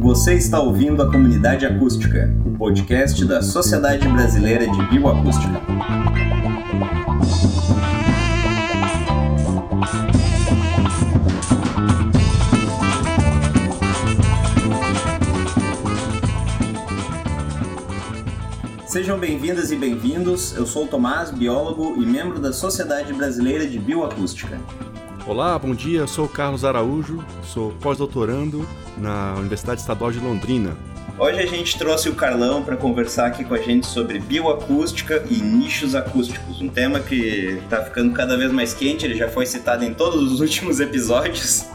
Você está ouvindo a Comunidade Acústica, o podcast da Sociedade Brasileira de Bioacústica. Sejam bem-vindas e bem-vindos. Eu sou o Tomás, biólogo e membro da Sociedade Brasileira de Bioacústica. Olá, bom dia. Eu sou o Carlos Araújo, sou pós-doutorando na Universidade Estadual de Londrina. Hoje a gente trouxe o Carlão para conversar aqui com a gente sobre bioacústica e nichos acústicos, um tema que está ficando cada vez mais quente, ele já foi citado em todos os últimos episódios.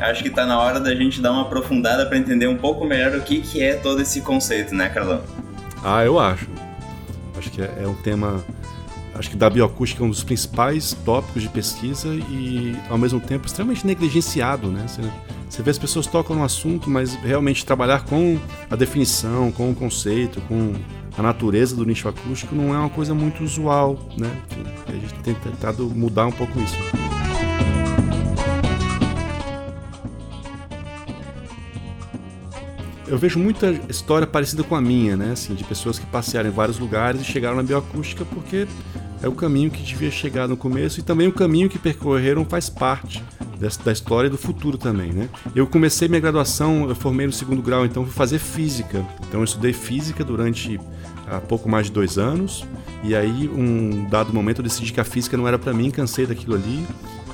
Acho que está na hora da gente dar uma aprofundada para entender um pouco melhor o que, que é todo esse conceito, né, Carlão? Ah, eu acho. Acho que é, é um tema. Acho que da bioacústica é um dos principais tópicos de pesquisa e, ao mesmo tempo, extremamente negligenciado, né? Você, você vê as pessoas tocam no assunto, mas realmente trabalhar com a definição, com o conceito, com a natureza do nicho acústico não é uma coisa muito usual, né? A gente tem tentado mudar um pouco isso. eu vejo muita história parecida com a minha, né? Assim, de pessoas que passearam em vários lugares e chegaram na bioacústica porque é o caminho que devia chegar no começo e também o caminho que percorreram faz parte da história e do futuro também, né? Eu comecei minha graduação, eu formei no segundo grau, então fui fazer física. Então eu estudei física durante há pouco mais de dois anos e aí um dado momento eu decidi que a física não era para mim, cansei daquilo ali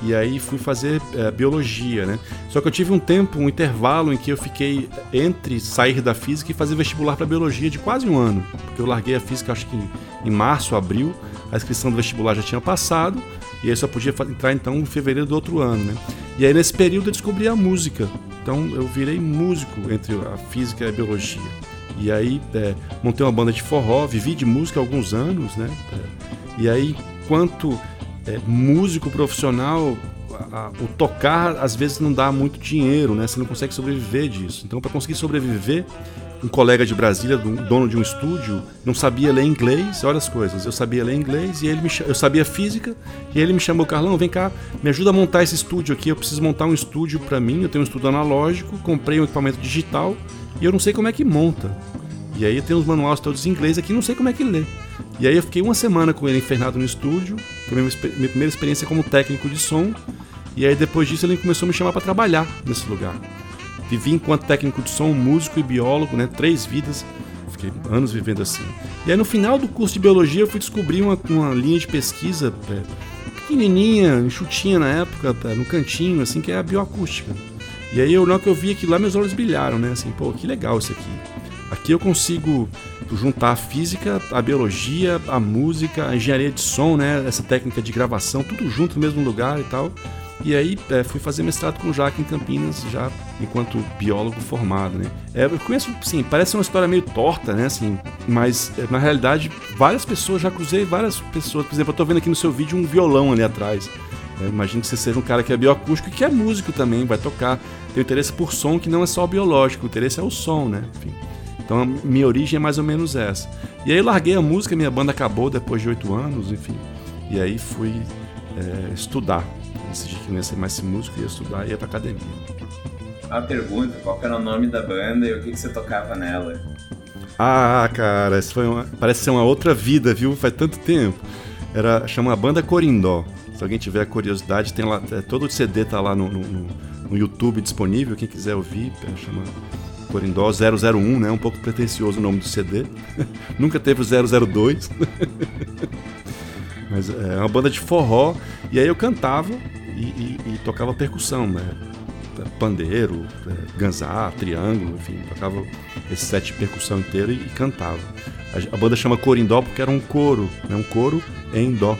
e aí fui fazer é, biologia, né? Só que eu tive um tempo, um intervalo em que eu fiquei entre sair da física e fazer vestibular para biologia de quase um ano, porque eu larguei a física acho que em março, abril, a inscrição do vestibular já tinha passado e aí só podia entrar então em fevereiro do outro ano, né? E aí nesse período eu descobri a música, então eu virei músico entre a física e a biologia. E aí é, montei uma banda de forró, vivi de música há alguns anos, né? É, e aí, quanto é, músico profissional, o tocar às vezes não dá muito dinheiro, né? Você não consegue sobreviver disso. Então, para conseguir sobreviver, um colega de Brasília, dono de um estúdio, não sabia ler inglês, olha as coisas. Eu sabia ler inglês e ele me, eu sabia física e ele me chamou, Carlão, vem cá, me ajuda a montar esse estúdio aqui. Eu preciso montar um estúdio para mim. Eu tenho um estúdio analógico, comprei um equipamento digital e eu não sei como é que monta. E aí tem os manuais todos em inglês aqui, não sei como é que lê. E aí eu fiquei uma semana com ele enfernado no estúdio, foi minha, minha primeira experiência como técnico de som. E aí depois disso ele começou a me chamar para trabalhar nesse lugar. Vivi enquanto técnico de som, músico e biólogo, né? Três vidas. Fiquei anos vivendo assim. E aí no final do curso de biologia eu fui descobrir uma, uma linha de pesquisa é, pequenininha, enxutinha na época, é, no cantinho, assim, que é a bioacústica. E aí eu, na hora que eu vi aquilo lá, meus olhos brilharam, né? Assim, pô, que legal isso aqui. Aqui eu consigo juntar a física, a biologia, a música, a engenharia de som, né? Essa técnica de gravação, tudo junto no mesmo lugar e tal. E aí é, fui fazer mestrado com o Jaque em Campinas, já enquanto biólogo formado, né? É, eu conheço, sim, parece uma história meio torta, né? Assim, mas é, na realidade várias pessoas, já cruzei várias pessoas. Por exemplo, eu tô vendo aqui no seu vídeo um violão ali atrás. É, imagino que você seja um cara que é bioacústico e que é músico também, vai tocar. Tem interesse por som que não é só biológico, o interesse é o som, né? Enfim. Então a minha origem é mais ou menos essa. E aí eu larguei a música, minha banda acabou depois de oito anos, enfim. E aí fui é, estudar. Decidi que não ia ser mais músico, ia estudar e ia pra academia. A pergunta, qual era o nome da banda e o que, que você tocava nela? Ah, cara, isso foi uma, parece ser uma outra vida, viu? Faz tanto tempo. Era chama a banda Corindó. Se alguém tiver curiosidade, tem lá é, todo o CD tá lá no, no, no YouTube disponível. Quem quiser ouvir, chama Corindó 001, né? Um pouco pretencioso o nome do CD. Nunca teve o 002. Mas é uma banda de forró. E aí eu cantava e, e, e tocava percussão, né? Pandeiro, é, ganzá, triângulo, enfim, tocava esse set de percussão inteiro e, e cantava. A, a, banda chama Corindó porque era um coro, né? um coro em dó.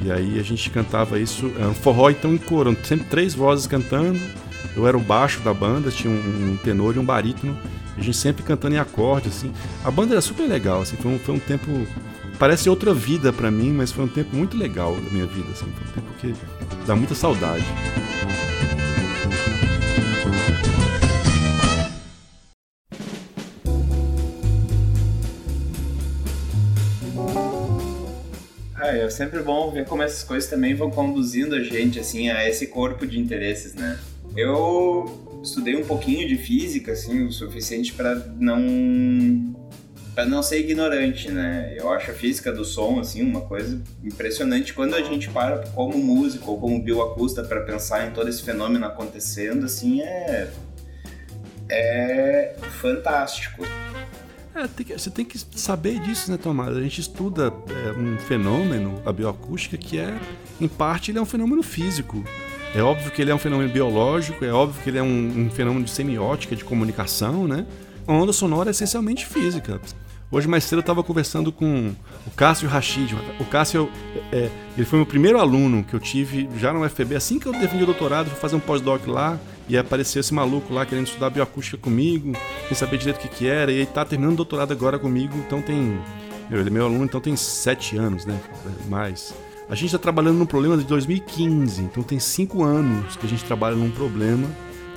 E aí a gente cantava isso, era um forró então em coro, sempre três vozes cantando eu era o baixo da banda, tinha um, tenor e um barítono. A gente sempre cantando em acorde, assim. A banda era super legal, assim. Foi um, foi um tempo... Parece outra vida para mim, mas foi um tempo muito legal da minha vida, assim. Foi um tempo que dá muita saudade. sempre bom ver como essas coisas também vão conduzindo a gente, assim, a esse corpo de interesses, né? Eu estudei um pouquinho de física, assim, o suficiente para não para não ser ignorante, né? Eu acho a física do som assim uma coisa impressionante quando a gente para como músico ou como bioacústica para pensar em todo esse fenômeno acontecendo, assim é é fantástico. É, tem que, você tem que saber disso, né, Tomás? A gente estuda é, um fenômeno, a bioacústica, que é, em parte, ele é um fenômeno físico. É óbvio que ele é um fenômeno biológico, é óbvio que ele é um, um fenômeno de semiótica, de comunicação, né? A onda sonora é essencialmente física. Hoje mais cedo eu estava conversando com o Cássio Rachid. O Cássio, é, é, ele foi meu primeiro aluno que eu tive já no UFB. Assim que eu defendi o doutorado, fui fazer um pós-doc lá e apareceu esse maluco lá querendo estudar bioacústica comigo, sem saber direito o que, que era. E ele está terminando o doutorado agora comigo, então tem... Meu, ele é meu aluno, então tem sete anos, né? Mais. A gente está trabalhando num problema de 2015, então tem cinco anos que a gente trabalha num problema.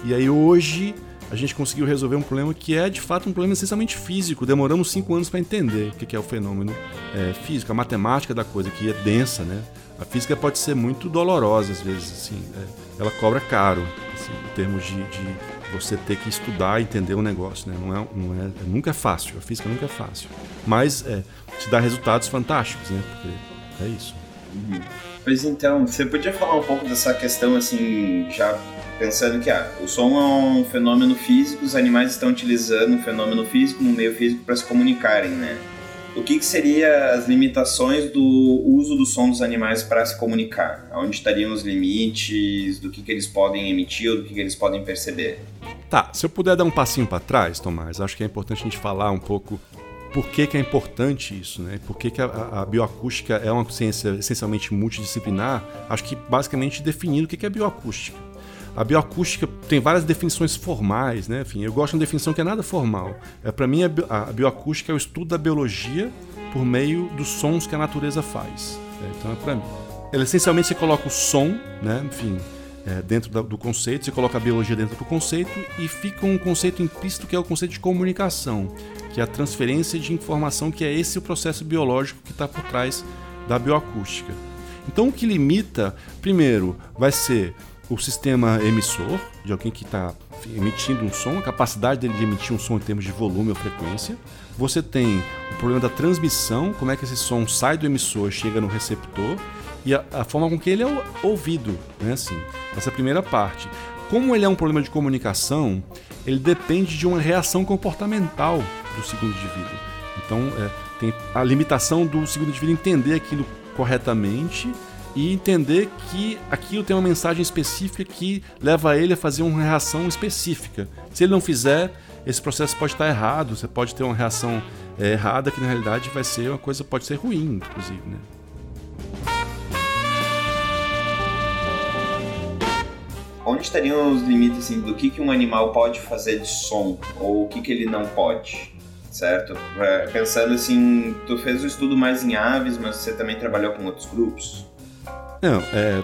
E aí hoje a gente conseguiu resolver um problema que é de fato um problema essencialmente físico. Demoramos cinco anos para entender o que é o fenômeno é, físico, a matemática da coisa, que é densa, né? A física pode ser muito dolorosa às vezes, assim, é, ela cobra caro, assim, em termos de, de, você ter que estudar e entender o um negócio, né? Não é, não é, nunca é fácil, a física nunca é fácil, mas é, te dá resultados fantásticos, né? Porque é isso. Uhum. Pois então, você podia falar um pouco dessa questão assim, já pensando que ah, o som é um fenômeno físico, os animais estão utilizando um fenômeno físico, um meio físico para se comunicarem, né? O que, que seria as limitações do uso do som dos animais para se comunicar? Onde estariam os limites, do que, que eles podem emitir ou do que, que eles podem perceber? Tá, se eu puder dar um passinho para trás, Tomás, acho que é importante a gente falar um pouco por que, que é importante isso, né? Por que, que a, a, bioacústica é uma ciência essencialmente multidisciplinar? Acho que basicamente definindo o que, que é bioacústica. A bioacústica tem várias definições formais, né? Enfim, eu gosto de uma definição que é nada formal. É para mim a, bioacústica é o estudo da biologia por meio dos sons que a natureza faz. É, então é para mim. Ela, essencialmente você coloca o som, né? Enfim, é, dentro da, do conceito, você coloca a biologia dentro do conceito e fica um conceito implícito que é o conceito de comunicação, que é a transferência de informação, que é esse o processo biológico que está por trás da bioacústica. Então o que limita, primeiro, vai ser o sistema emissor, de alguém que está emitindo um som, a capacidade dele de emitir um som em termos de volume ou frequência. Você tem o problema da transmissão, como é que esse som sai do emissor, chega no receptor, e a, a forma com que ele é ouvido, né? Assim, essa primeira parte. Como ele é um problema de comunicação, ele depende de uma reação comportamental do segundo indivíduo. Então, é, tem a limitação do segundo indivíduo entender aquilo corretamente e entender que aquilo tem uma mensagem específica que leva ele a fazer uma reação específica. Se ele não fizer, esse processo pode estar errado, você pode ter uma reação é, errada que na realidade vai ser uma coisa pode ser ruim, inclusive, né? Onde estariam os limites assim, do que, que um animal pode fazer de som ou o que, que ele não pode? Certo? É, pensando assim, tu fez o estudo mais em aves, mas você também trabalhou com outros grupos? Não, é,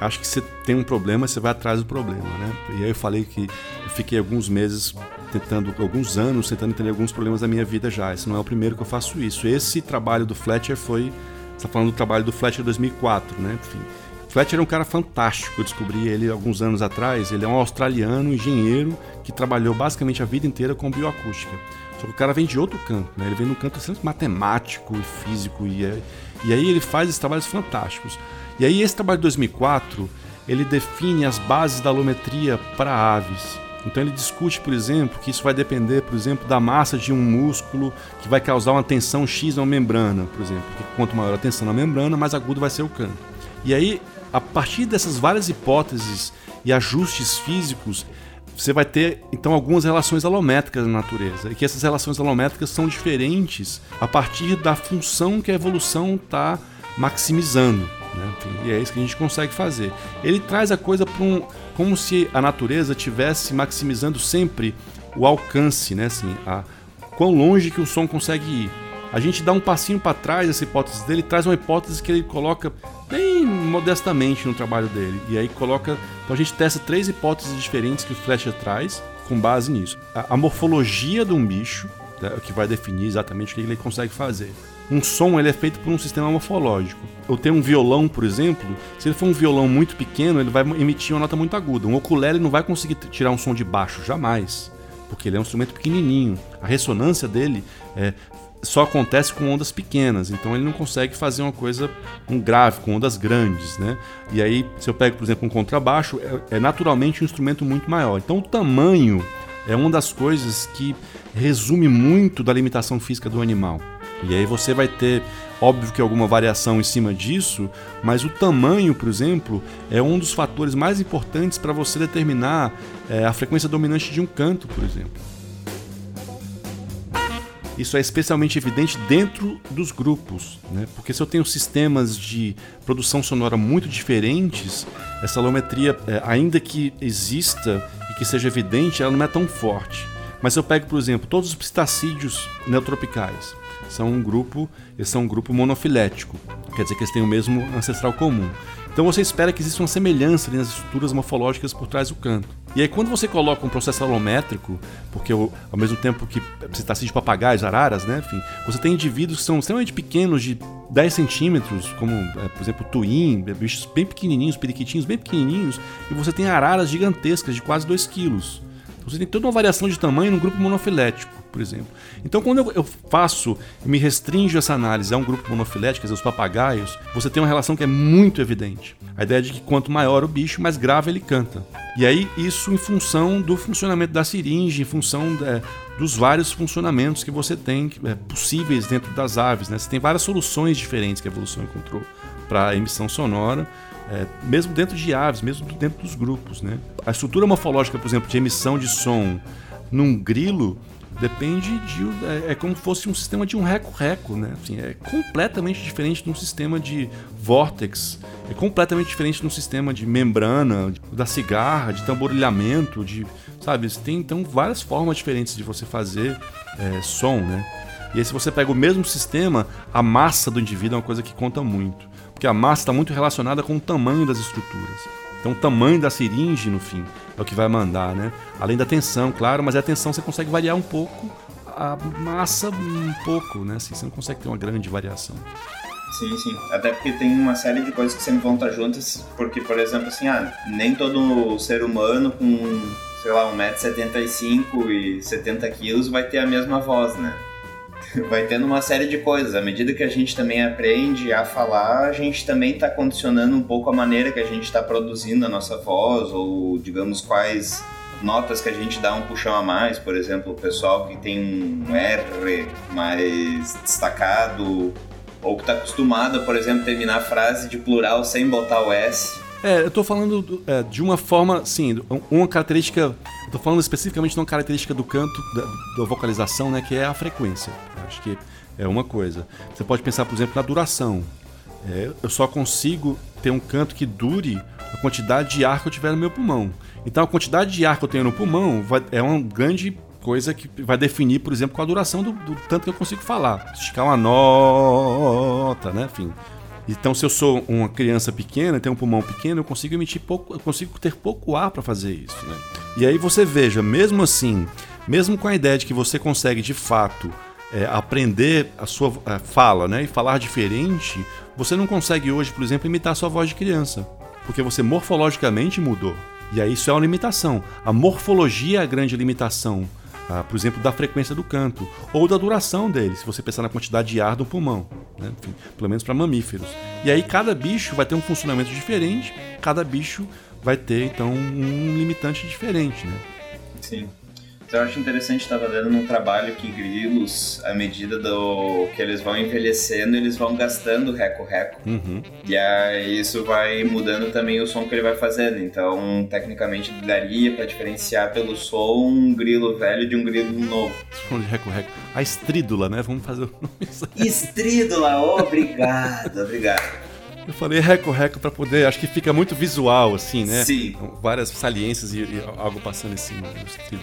acho que você tem um problema, você vai atrás do problema, né? E aí eu falei que eu fiquei alguns meses tentando, alguns anos tentando entender alguns problemas da minha vida já. Esse não é o primeiro que eu faço isso. Esse trabalho do Fletcher foi, você está falando do trabalho do Fletcher 2004, né? Enfim, Fletcher é um cara fantástico. Eu descobri ele alguns anos atrás. Ele é um australiano, engenheiro, que trabalhou basicamente a vida inteira com bioacústica. Só que o cara vem de outro campo, né? Ele vem no campo matemático e físico. E, é, e aí ele faz esses trabalhos fantásticos. E aí esse trabalho de 2004, ele define as bases da alometria para aves. Então ele discute, por exemplo, que isso vai depender, por exemplo, da massa de um músculo que vai causar uma tensão X na membrana, por exemplo. Porque quanto maior a tensão na membrana, mais agudo vai ser o canto. E aí, a partir dessas várias hipóteses e ajustes físicos, você vai ter então algumas relações alométricas na natureza e que essas relações alométricas são diferentes a partir da função que a evolução está maximizando. Né? E é isso que a gente consegue fazer. Ele traz a coisa para um. como se a natureza tivesse maximizando sempre o alcance, né? Assim, a, quão longe que o som consegue ir. A gente dá um passinho para trás essa hipótese dele, traz uma hipótese que ele coloca bem modestamente no trabalho dele. E aí coloca. Então a gente testa três hipóteses diferentes que o Fletcher traz com base nisso. A, a morfologia de um bicho, né, que vai definir exatamente o que ele consegue fazer um som ele é feito por um sistema morfológico. Eu tenho um violão, por exemplo, se ele for um violão muito pequeno, ele vai emitir uma nota muito aguda. Um ukulele não vai conseguir tirar um som de baixo, jamais, porque ele é um instrumento pequenininho. A ressonância dele é, só acontece com ondas pequenas, então ele não consegue fazer uma coisa, um grave, com ondas grandes, né? E aí, se eu pego, por exemplo, um contrabaixo, é, é naturalmente um instrumento muito maior. Então o tamanho é uma das coisas que resume muito da limitação física do animal. E aí você vai ter, óbvio que alguma variação em cima disso, mas o tamanho, por exemplo, é um dos fatores mais importantes para você determinar é, a frequência dominante de um canto, por exemplo. Isso é especialmente evidente dentro dos grupos, né? porque se eu tenho sistemas de produção sonora muito diferentes, essa alometria, é, ainda que exista e que seja evidente, ela não é tão forte. Mas eu pego, por exemplo, todos os pistacídeos neotropicais são um grupo, eles são um grupo monofilético, quer dizer que eles têm o mesmo ancestral comum. Então você espera que exista uma semelhança nas estruturas morfológicas por trás do canto. E aí quando você coloca um processo alométrico, porque ao mesmo tempo que você está de papagaios, araras, né, enfim, você tem indivíduos que são extremamente pequenos, de 10 centímetros, como é, por exemplo tuim, bichos bem pequenininhos, periquitinhos bem pequenininhos, e você tem araras gigantescas de quase 2 quilos. Você tem toda uma variação de tamanho num grupo monofilético, por exemplo. Então, quando eu faço, me restringo essa análise a um grupo monofilético, os papagaios, você tem uma relação que é muito evidente. A ideia de que quanto maior o bicho, mais grave ele canta. E aí, isso em função do funcionamento da siringe, em função é, dos vários funcionamentos que você tem é, possíveis dentro das aves. Né? Você tem várias soluções diferentes que a evolução encontrou para a emissão sonora é, mesmo dentro de aves, mesmo dentro dos grupos. Né? A estrutura morfológica, por exemplo, de emissão de som num grilo depende de. É, é como se fosse um sistema de um reco-reco. Né? Assim, é completamente diferente de um sistema de vórtex, é completamente diferente de um sistema de membrana, da cigarra, de tamborilhamento, de. Sabe, tem então várias formas diferentes de você fazer é, som, né? E aí, se você pega o mesmo sistema, a massa do indivíduo é uma coisa que conta muito porque a massa está muito relacionada com o tamanho das estruturas. Então, o tamanho da seringe, no fim, é o que vai mandar, né? Além da tensão, claro, mas a tensão você consegue variar um pouco, a massa um pouco, né? Assim, você não consegue ter uma grande variação. Sim, sim. Até porque tem uma série de coisas que sempre vão estar juntas, porque, por exemplo, assim, ah, nem todo ser humano com, sei lá, 1,75m e 70kg vai ter a mesma voz, né? Vai tendo uma série de coisas. À medida que a gente também aprende a falar, a gente também está condicionando um pouco a maneira que a gente está produzindo a nossa voz, ou digamos quais notas que a gente dá um puxão a mais. Por exemplo, o pessoal que tem um R mais destacado, ou que está acostumado, por exemplo, terminar a frase de plural sem botar o S. É, eu estou falando é, de uma forma, sim, uma característica Tô falando especificamente de uma característica do canto, da, da, vocalização, né, que é a frequência. Acho que é uma coisa. Você pode pensar, por exemplo, na duração. É, eu só consigo ter um canto que dure a quantidade de ar que eu tiver no meu pulmão. Então, a quantidade de ar que eu tenho no pulmão vai, é uma grande coisa que vai definir, por exemplo, qual a duração do, do tanto que eu consigo falar. Esticar uma nota, né? Enfim, então, se eu sou uma criança pequena, tenho um pulmão pequeno, eu consigo emitir pouco, eu consigo ter pouco ar para fazer isso. Né? E aí você veja, mesmo assim, mesmo com a ideia de que você consegue de fato é, aprender a sua a fala, né, e falar diferente, você não consegue hoje, por exemplo, imitar a sua voz de criança, porque você morfologicamente mudou. E aí isso é uma limitação. A morfologia é a grande limitação ah, por exemplo, da frequência do canto ou da duração dele, se você pensar na quantidade de ar do pulmão, né? Enfim, pelo menos para mamíferos. E aí cada bicho vai ter um funcionamento diferente, cada bicho vai ter então um limitante diferente, né? Sim. Então, eu acho interessante estar lendo num trabalho que grilos, à medida do que eles vão envelhecendo, eles vão gastando reco-reco. Uhum. E aí isso vai mudando também o som que ele vai fazendo. Então, tecnicamente, daria para diferenciar pelo som um grilo velho de um grilo novo. Som de reco-reco. A estrídula, né? Vamos fazer o nome. Estrídula, obrigado, obrigado. Eu falei reco-reco para poder, acho que fica muito visual, assim, né? Sim. Várias saliências e, e algo passando em cima do estilo.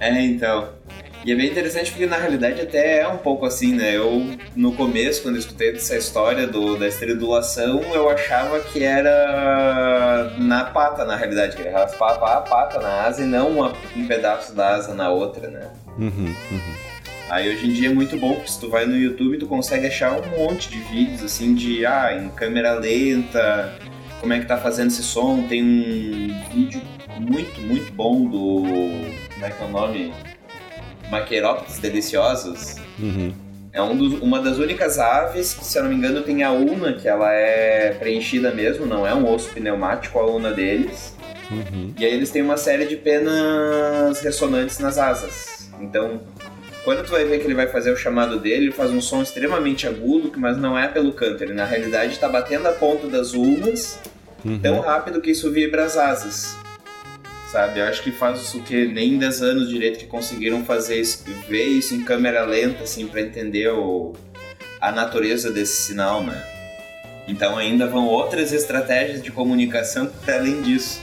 É, então. E é bem interessante porque na realidade até é um pouco assim, né? Eu, no começo, quando eu escutei essa história do, da estridulação, eu achava que era na pata, na realidade, que ele raspava a pata na asa e não uma, um pedaço da asa na outra, né? Uhum, uhum. Aí hoje em dia é muito bom, porque se tu vai no YouTube, tu consegue achar um monte de vídeos, assim, de, ah, em câmera lenta, como é que tá fazendo esse som. Tem um vídeo muito, muito bom do, como é que é o nome? Maquerópteros Deliciosos. Uhum. É um dos, uma das únicas aves que, se eu não me engano, tem a una, que ela é preenchida mesmo, não é um osso pneumático a una deles. Uhum. E aí eles têm uma série de penas ressonantes nas asas. Então, quando tu vai ver que ele vai fazer o chamado dele, ele faz um som extremamente agudo, mas não é pelo canto. Ele na realidade está batendo a ponta das unas Uhum. tão rápido que isso vibra as asas. Sabe? Eu acho que faz isso que nem 10 anos direito que conseguiram fazer isso, ver isso em câmera lenta, assim, para entender o, a natureza desse sinal, né? Então ainda vão outras estratégias de comunicação para além disso.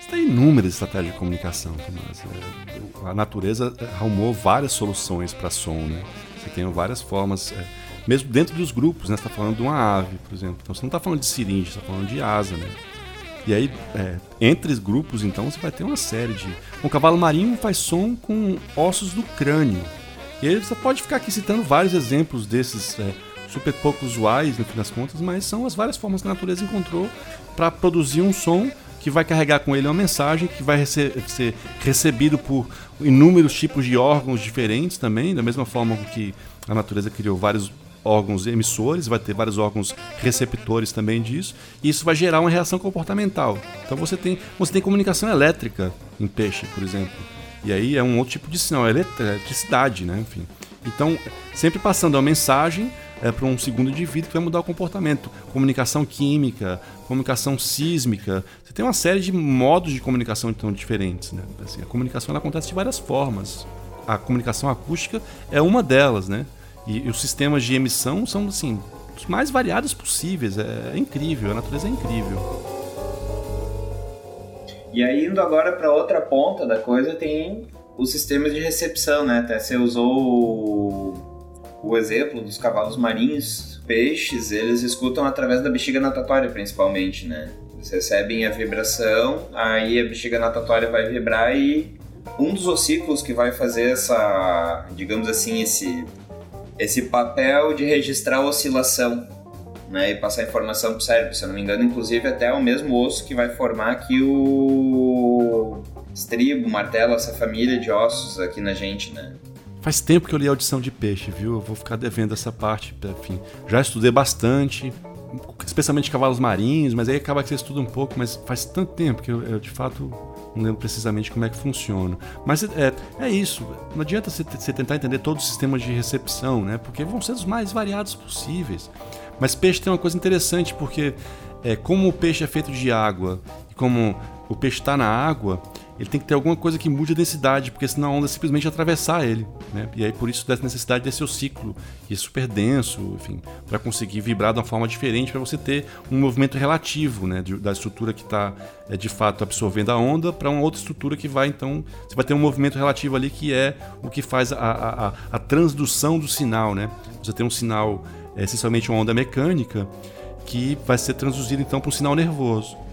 Você tem inúmeras estratégias de comunicação, Tomás. A natureza arrumou várias soluções para som, né? Você tem várias formas, é, mesmo dentro dos grupos, né? Você está falando de uma ave, por exemplo. Então você não está falando de seringa, você está falando de asa, né? E aí, é, entre os grupos, então, você vai ter uma série de. Um cavalo marinho faz som com ossos do crânio. E aí você pode ficar aqui citando vários exemplos desses é, super pouco usuais, no fim das contas, mas são as várias formas que a natureza encontrou para produzir um som que vai carregar com ele uma mensagem que vai rece ser recebido por inúmeros tipos de órgãos diferentes também, da mesma forma que a natureza criou vários órgãos emissores, vai ter vários órgãos receptores também disso, e isso vai gerar uma reação comportamental. Então você tem, você tem comunicação elétrica em peixe, por exemplo. E aí é um outro tipo de sinal, é eletricidade, né? Enfim. Então, sempre passando a mensagem é, para um segundo indivíduo que vai mudar o comportamento. Comunicação química, comunicação sísmica. Você tem uma série de modos de comunicação então diferentes. Né? Assim, a comunicação ela acontece de várias formas. A comunicação acústica é uma delas, né? E, e os sistemas de emissão são assim os mais variados possíveis. É, é incrível, a natureza é incrível. E aí, indo agora para outra ponta da coisa, tem os sistemas de recepção, né? Até você usou o, exemplo dos cavalos marinhos, peixes, eles escutam através da bexiga natatória, principalmente, né? Eles recebem a vibração, aí a bexiga natatória vai vibrar e um dos ossículos que vai fazer essa, digamos assim, esse, esse papel de registrar a oscilação né, e passar informação para o cérebro. Se eu não me engano, inclusive até o mesmo osso que vai formar aqui o estribo, martelo, essa família de ossos aqui na gente, né? Faz tempo que eu li audição de peixe, viu? Eu vou ficar devendo essa parte, enfim. Já estudei bastante, especialmente cavalos marinhos, mas aí acaba que você estuda um pouco, mas faz tanto tempo que eu, eu de fato não lembro precisamente como é que funciona. Mas é, é isso, não adianta você, tentar entender todos os sistemas de recepção, né? Porque vão ser os mais variados possíveis. Mas peixe tem uma coisa interessante, porque é, como o peixe é feito de água e como o peixe está na água, ele tem que ter alguma coisa que mude a densidade, porque senão a onda simplesmente atravessar ele. Né? E aí por isso dessa necessidade desse ciclo, e é super denso, enfim, para conseguir vibrar de uma forma diferente, para você ter um movimento relativo né? da estrutura que está é, de fato absorvendo a onda para uma outra estrutura que vai então. Você vai ter um movimento relativo ali que é o que faz a, a, a, a transdução do sinal. Né? Você tem um sinal, é, essencialmente uma onda mecânica, que vai ser transduzido então para um sinal nervoso.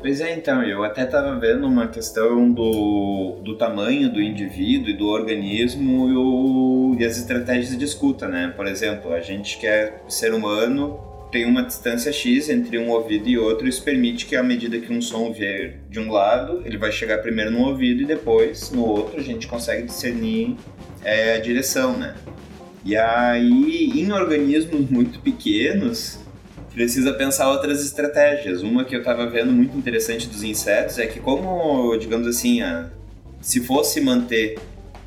Pois é, então, eu até estava vendo uma questão do, do tamanho do indivíduo e do organismo e, o, e as estratégias de escuta, né? Por exemplo, a gente quer ser humano tem uma distância X entre um ouvido e outro, isso permite que à medida que um som vier de um lado, ele vai chegar primeiro no ouvido e depois no outro a gente consegue discernir é, a direção, né? E aí, em organismos muito pequenos, precisa pensar outras estratégias. Uma que eu estava vendo muito interessante dos insetos é que como, digamos assim, a, se fosse manter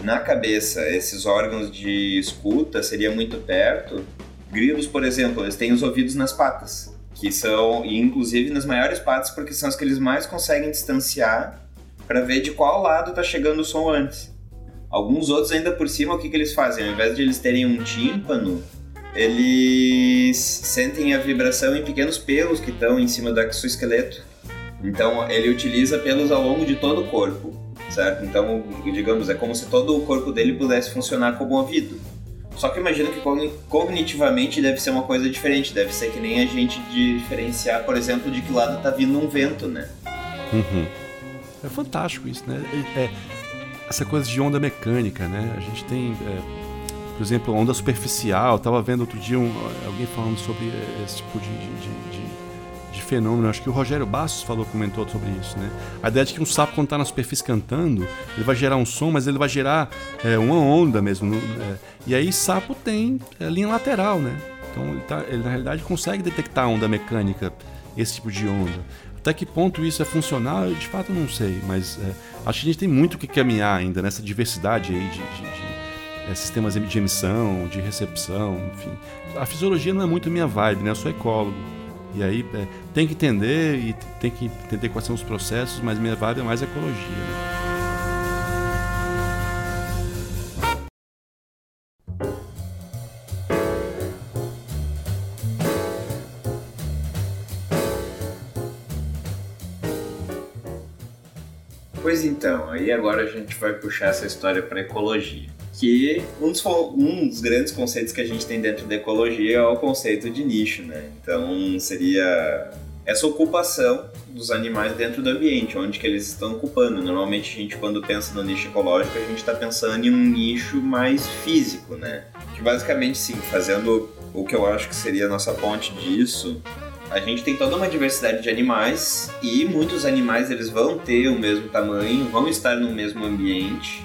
na cabeça esses órgãos de escuta, seria muito perto. Grilos, por exemplo, eles têm os ouvidos nas patas, que são, e inclusive nas maiores patas, porque são as que eles mais conseguem distanciar para ver de qual lado está chegando o som antes. Alguns outros ainda por cima, o que, que eles fazem? Ao invés de eles terem um tímpano, eles sentem a vibração em pequenos pelos que estão em cima do seu esqueleto. Então ele utiliza pelos ao longo de todo o corpo, certo? Então, digamos, é como se todo o corpo dele pudesse funcionar como ouvido. Só que imagina que cognitivamente deve ser uma coisa diferente, deve ser que nem a gente diferenciar, por exemplo, de que lado está vindo um vento, né? Uhum. é fantástico isso, né? É, essa coisa de onda mecânica, né? A gente tem, é, por exemplo, onda superficial. Estava vendo outro dia um, alguém falando sobre esse tipo de, de, de, de, fenômeno. Acho que o Rogério Bastos falou, comentou sobre isso, né? A ideia de que um sapo quando está na superfície cantando, ele vai gerar um som, mas ele vai gerar é, uma onda mesmo. É, e aí sapo tem é, linha lateral, né? Então ele, tá, ele na realidade consegue detectar onda mecânica, esse tipo de onda. Até que ponto isso é funcional, eu de fato não sei, mas é, acho que a gente tem muito que caminhar ainda nessa diversidade aí de, de é, sistemas de emissão, de recepção, enfim. A fisiologia não é muito minha vibe, né? Eu sou ecólogo. E aí é, tem que entender e tem que entender quais são os processos, mas minha vibe é mais ecologia. Né? Pois então, aí agora a gente vai puxar essa história para ecologia. Que um dos, um dos grandes conceitos que a gente tem dentro da ecologia é o conceito de nicho, né? Então seria essa ocupação dos animais dentro do ambiente, onde que eles estão ocupando. Normalmente a gente quando pensa no nicho ecológico, a gente está pensando em um nicho mais físico, né? Que basicamente sim, fazendo o que eu acho que seria a nossa ponte disso, a gente tem toda uma diversidade de animais e muitos animais eles vão ter o mesmo tamanho, vão estar no mesmo ambiente.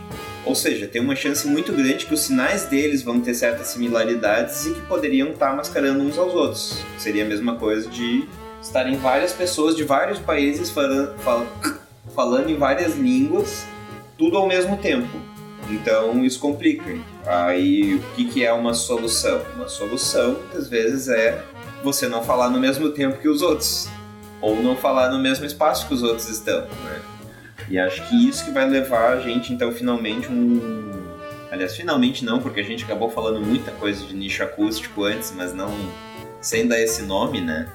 Ou seja, tem uma chance muito grande que os sinais deles vão ter certas similaridades e que poderiam estar mascarando uns aos outros. Seria a mesma coisa de estarem várias pessoas de vários países falando, falando em várias línguas, tudo ao mesmo tempo. Então isso complica. Aí o que, que é uma solução? Uma solução muitas vezes é você não falar no mesmo tempo que os outros. Ou não falar no mesmo espaço que os outros estão, né? E acho que isso que vai levar a gente, então, finalmente um... Aliás, finalmente não, porque a gente acabou falando muita coisa de nicho acústico antes, mas não sem dar esse nome, né?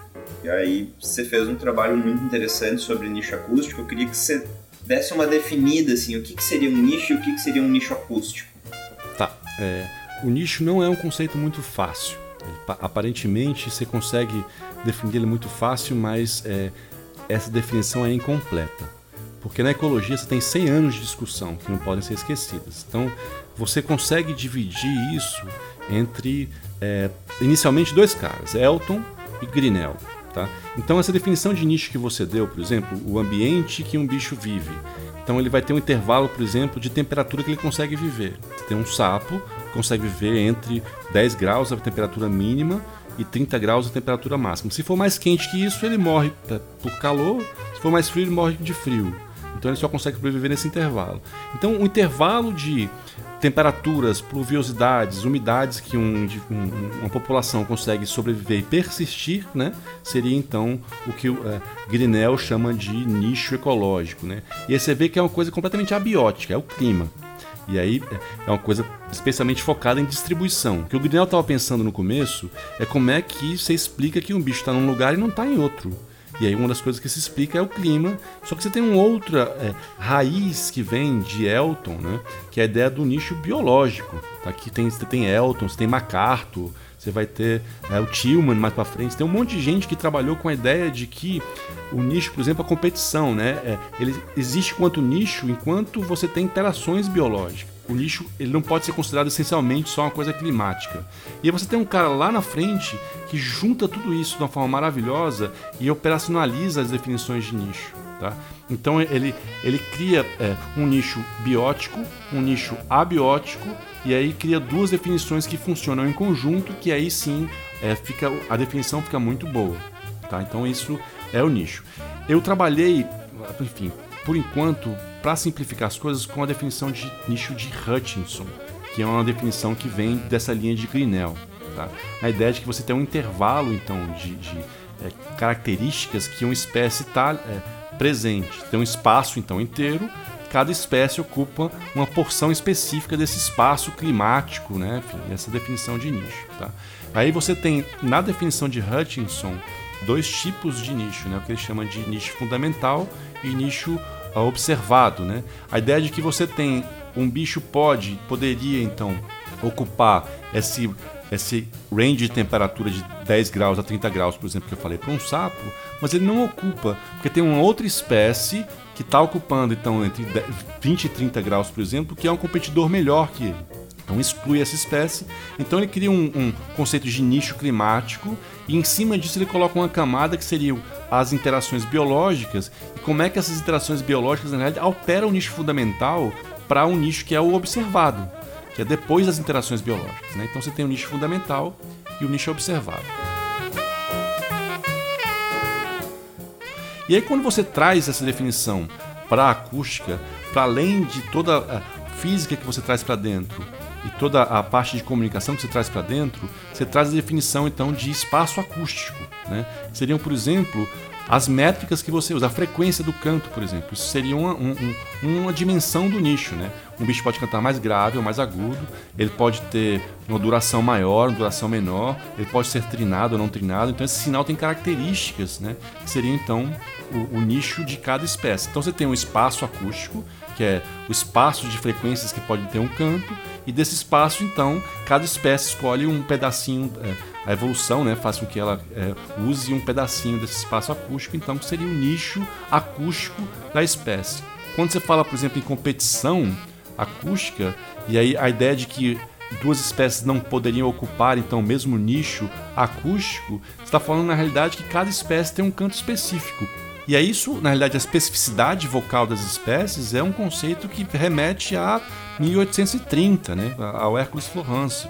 E aí você fez um trabalho muito interessante sobre nicho acústico. Eu queria que você desse uma definida, assim, o que, que seria um nicho e o que, que seria um nicho acústico. Tá. É, o nicho não é um conceito muito fácil. Aparentemente você consegue definir ele muito fácil, mas é, essa definição é incompleta. Porque na ecologia você tem 100 anos de discussão que não podem ser esquecidas. Então você consegue dividir isso entre é, inicialmente dois caras, Elton e Grinnell. Tá? Então essa definição de nicho que você deu, por exemplo, o ambiente que um bicho vive. Então ele vai ter um intervalo, por exemplo, de temperatura que ele consegue viver. Você tem um sapo, consegue viver entre 10 graus a temperatura mínima e 30 graus a temperatura máxima. Se for mais quente que isso, ele morre por calor, se for mais frio, ele morre de frio. Então ele só consegue sobreviver nesse intervalo. Então o intervalo de temperaturas, pluviosidades, umidades que um, um, uma população consegue sobreviver e persistir, né, seria então o que o uh, Grinnell chama de nicho ecológico. Né? E aí você vê que é uma coisa completamente abiótica, é o clima. E aí é uma coisa especialmente focada em distribuição. O que o Grinnell estava pensando no começo é como é que você explica que um bicho está num lugar e não está em outro. E aí uma das coisas que se explica é o clima. Só que você tem uma outra é, raiz que vem de Elton, né? Que é a ideia do nicho biológico. Aqui tá? tem, você tem Elton, você tem MacArthur, você vai ter é, o Tillman mais para frente. Tem um monte de gente que trabalhou com a ideia de que o nicho, por exemplo, a competição, né? É, ele existe quanto nicho enquanto você tem interações biológicas. O nicho ele não pode ser considerado essencialmente só uma coisa climática. E aí você tem um cara lá na frente que junta tudo isso de uma forma maravilhosa e operacionaliza as definições de nicho. Tá? Então ele, ele cria é, um nicho biótico, um nicho abiótico e aí cria duas definições que funcionam em conjunto, que aí sim é, fica, a definição fica muito boa. Tá? Então isso é o nicho. Eu trabalhei, enfim, por enquanto, para simplificar as coisas, com a definição de nicho de Hutchinson, que é uma definição que vem dessa linha de Grinnell. Tá? A ideia de que você tem um intervalo então de, de é, características que uma espécie está é, presente. Tem um espaço então inteiro cada espécie ocupa uma porção específica desse espaço climático, né? Essa definição de nicho. Tá? Aí você tem, na definição de Hutchinson, dois tipos de nicho, né? o que ele chama de nicho fundamental e nicho observado. Né? A ideia de que você tem um bicho pode, poderia então ocupar esse esse range de temperatura de 10 graus a 30 graus, por exemplo, que eu falei para um sapo, mas ele não ocupa, porque tem uma outra espécie que está ocupando então entre 20 e 30 graus, por exemplo, que é um competidor melhor que ele. Então exclui essa espécie. Então ele cria um, um, conceito de nicho climático e em cima disso ele coloca uma camada que seriam as interações biológicas e como é que essas interações biológicas na realidade alteram o nicho fundamental para um nicho que é o observado, que é depois das interações biológicas. Né? Então você tem o nicho fundamental e o nicho observado. E aí quando você traz essa definição para a acústica, para além de toda a física que você traz para dentro e toda a parte de comunicação que você traz para dentro, você traz a definição então de espaço acústico, né? Seriam, por exemplo, as métricas que você usa, a frequência do canto, por exemplo. Isso seria uma, um, uma dimensão do nicho, né? Um bicho pode cantar mais grave ou mais agudo, ele pode ter uma duração maior, uma duração menor, ele pode ser trinado ou não trinado. Então esse sinal tem características, né? Que seria então o, o nicho de cada espécie. Então você tem um espaço acústico, que é o espaço de frequências que pode ter um canto, e desse espaço, então, cada espécie escolhe um pedacinho, é, a evolução né, faz com que ela é, use um pedacinho desse espaço acústico, então, que seria o nicho acústico da espécie. Quando você fala, por exemplo, em competição acústica, e aí a ideia de que duas espécies não poderiam ocupar então o mesmo nicho acústico, está falando na realidade que cada espécie tem um canto específico. E é isso, na realidade, a especificidade vocal das espécies é um conceito que remete a 1830, né, ao Hércules Florence.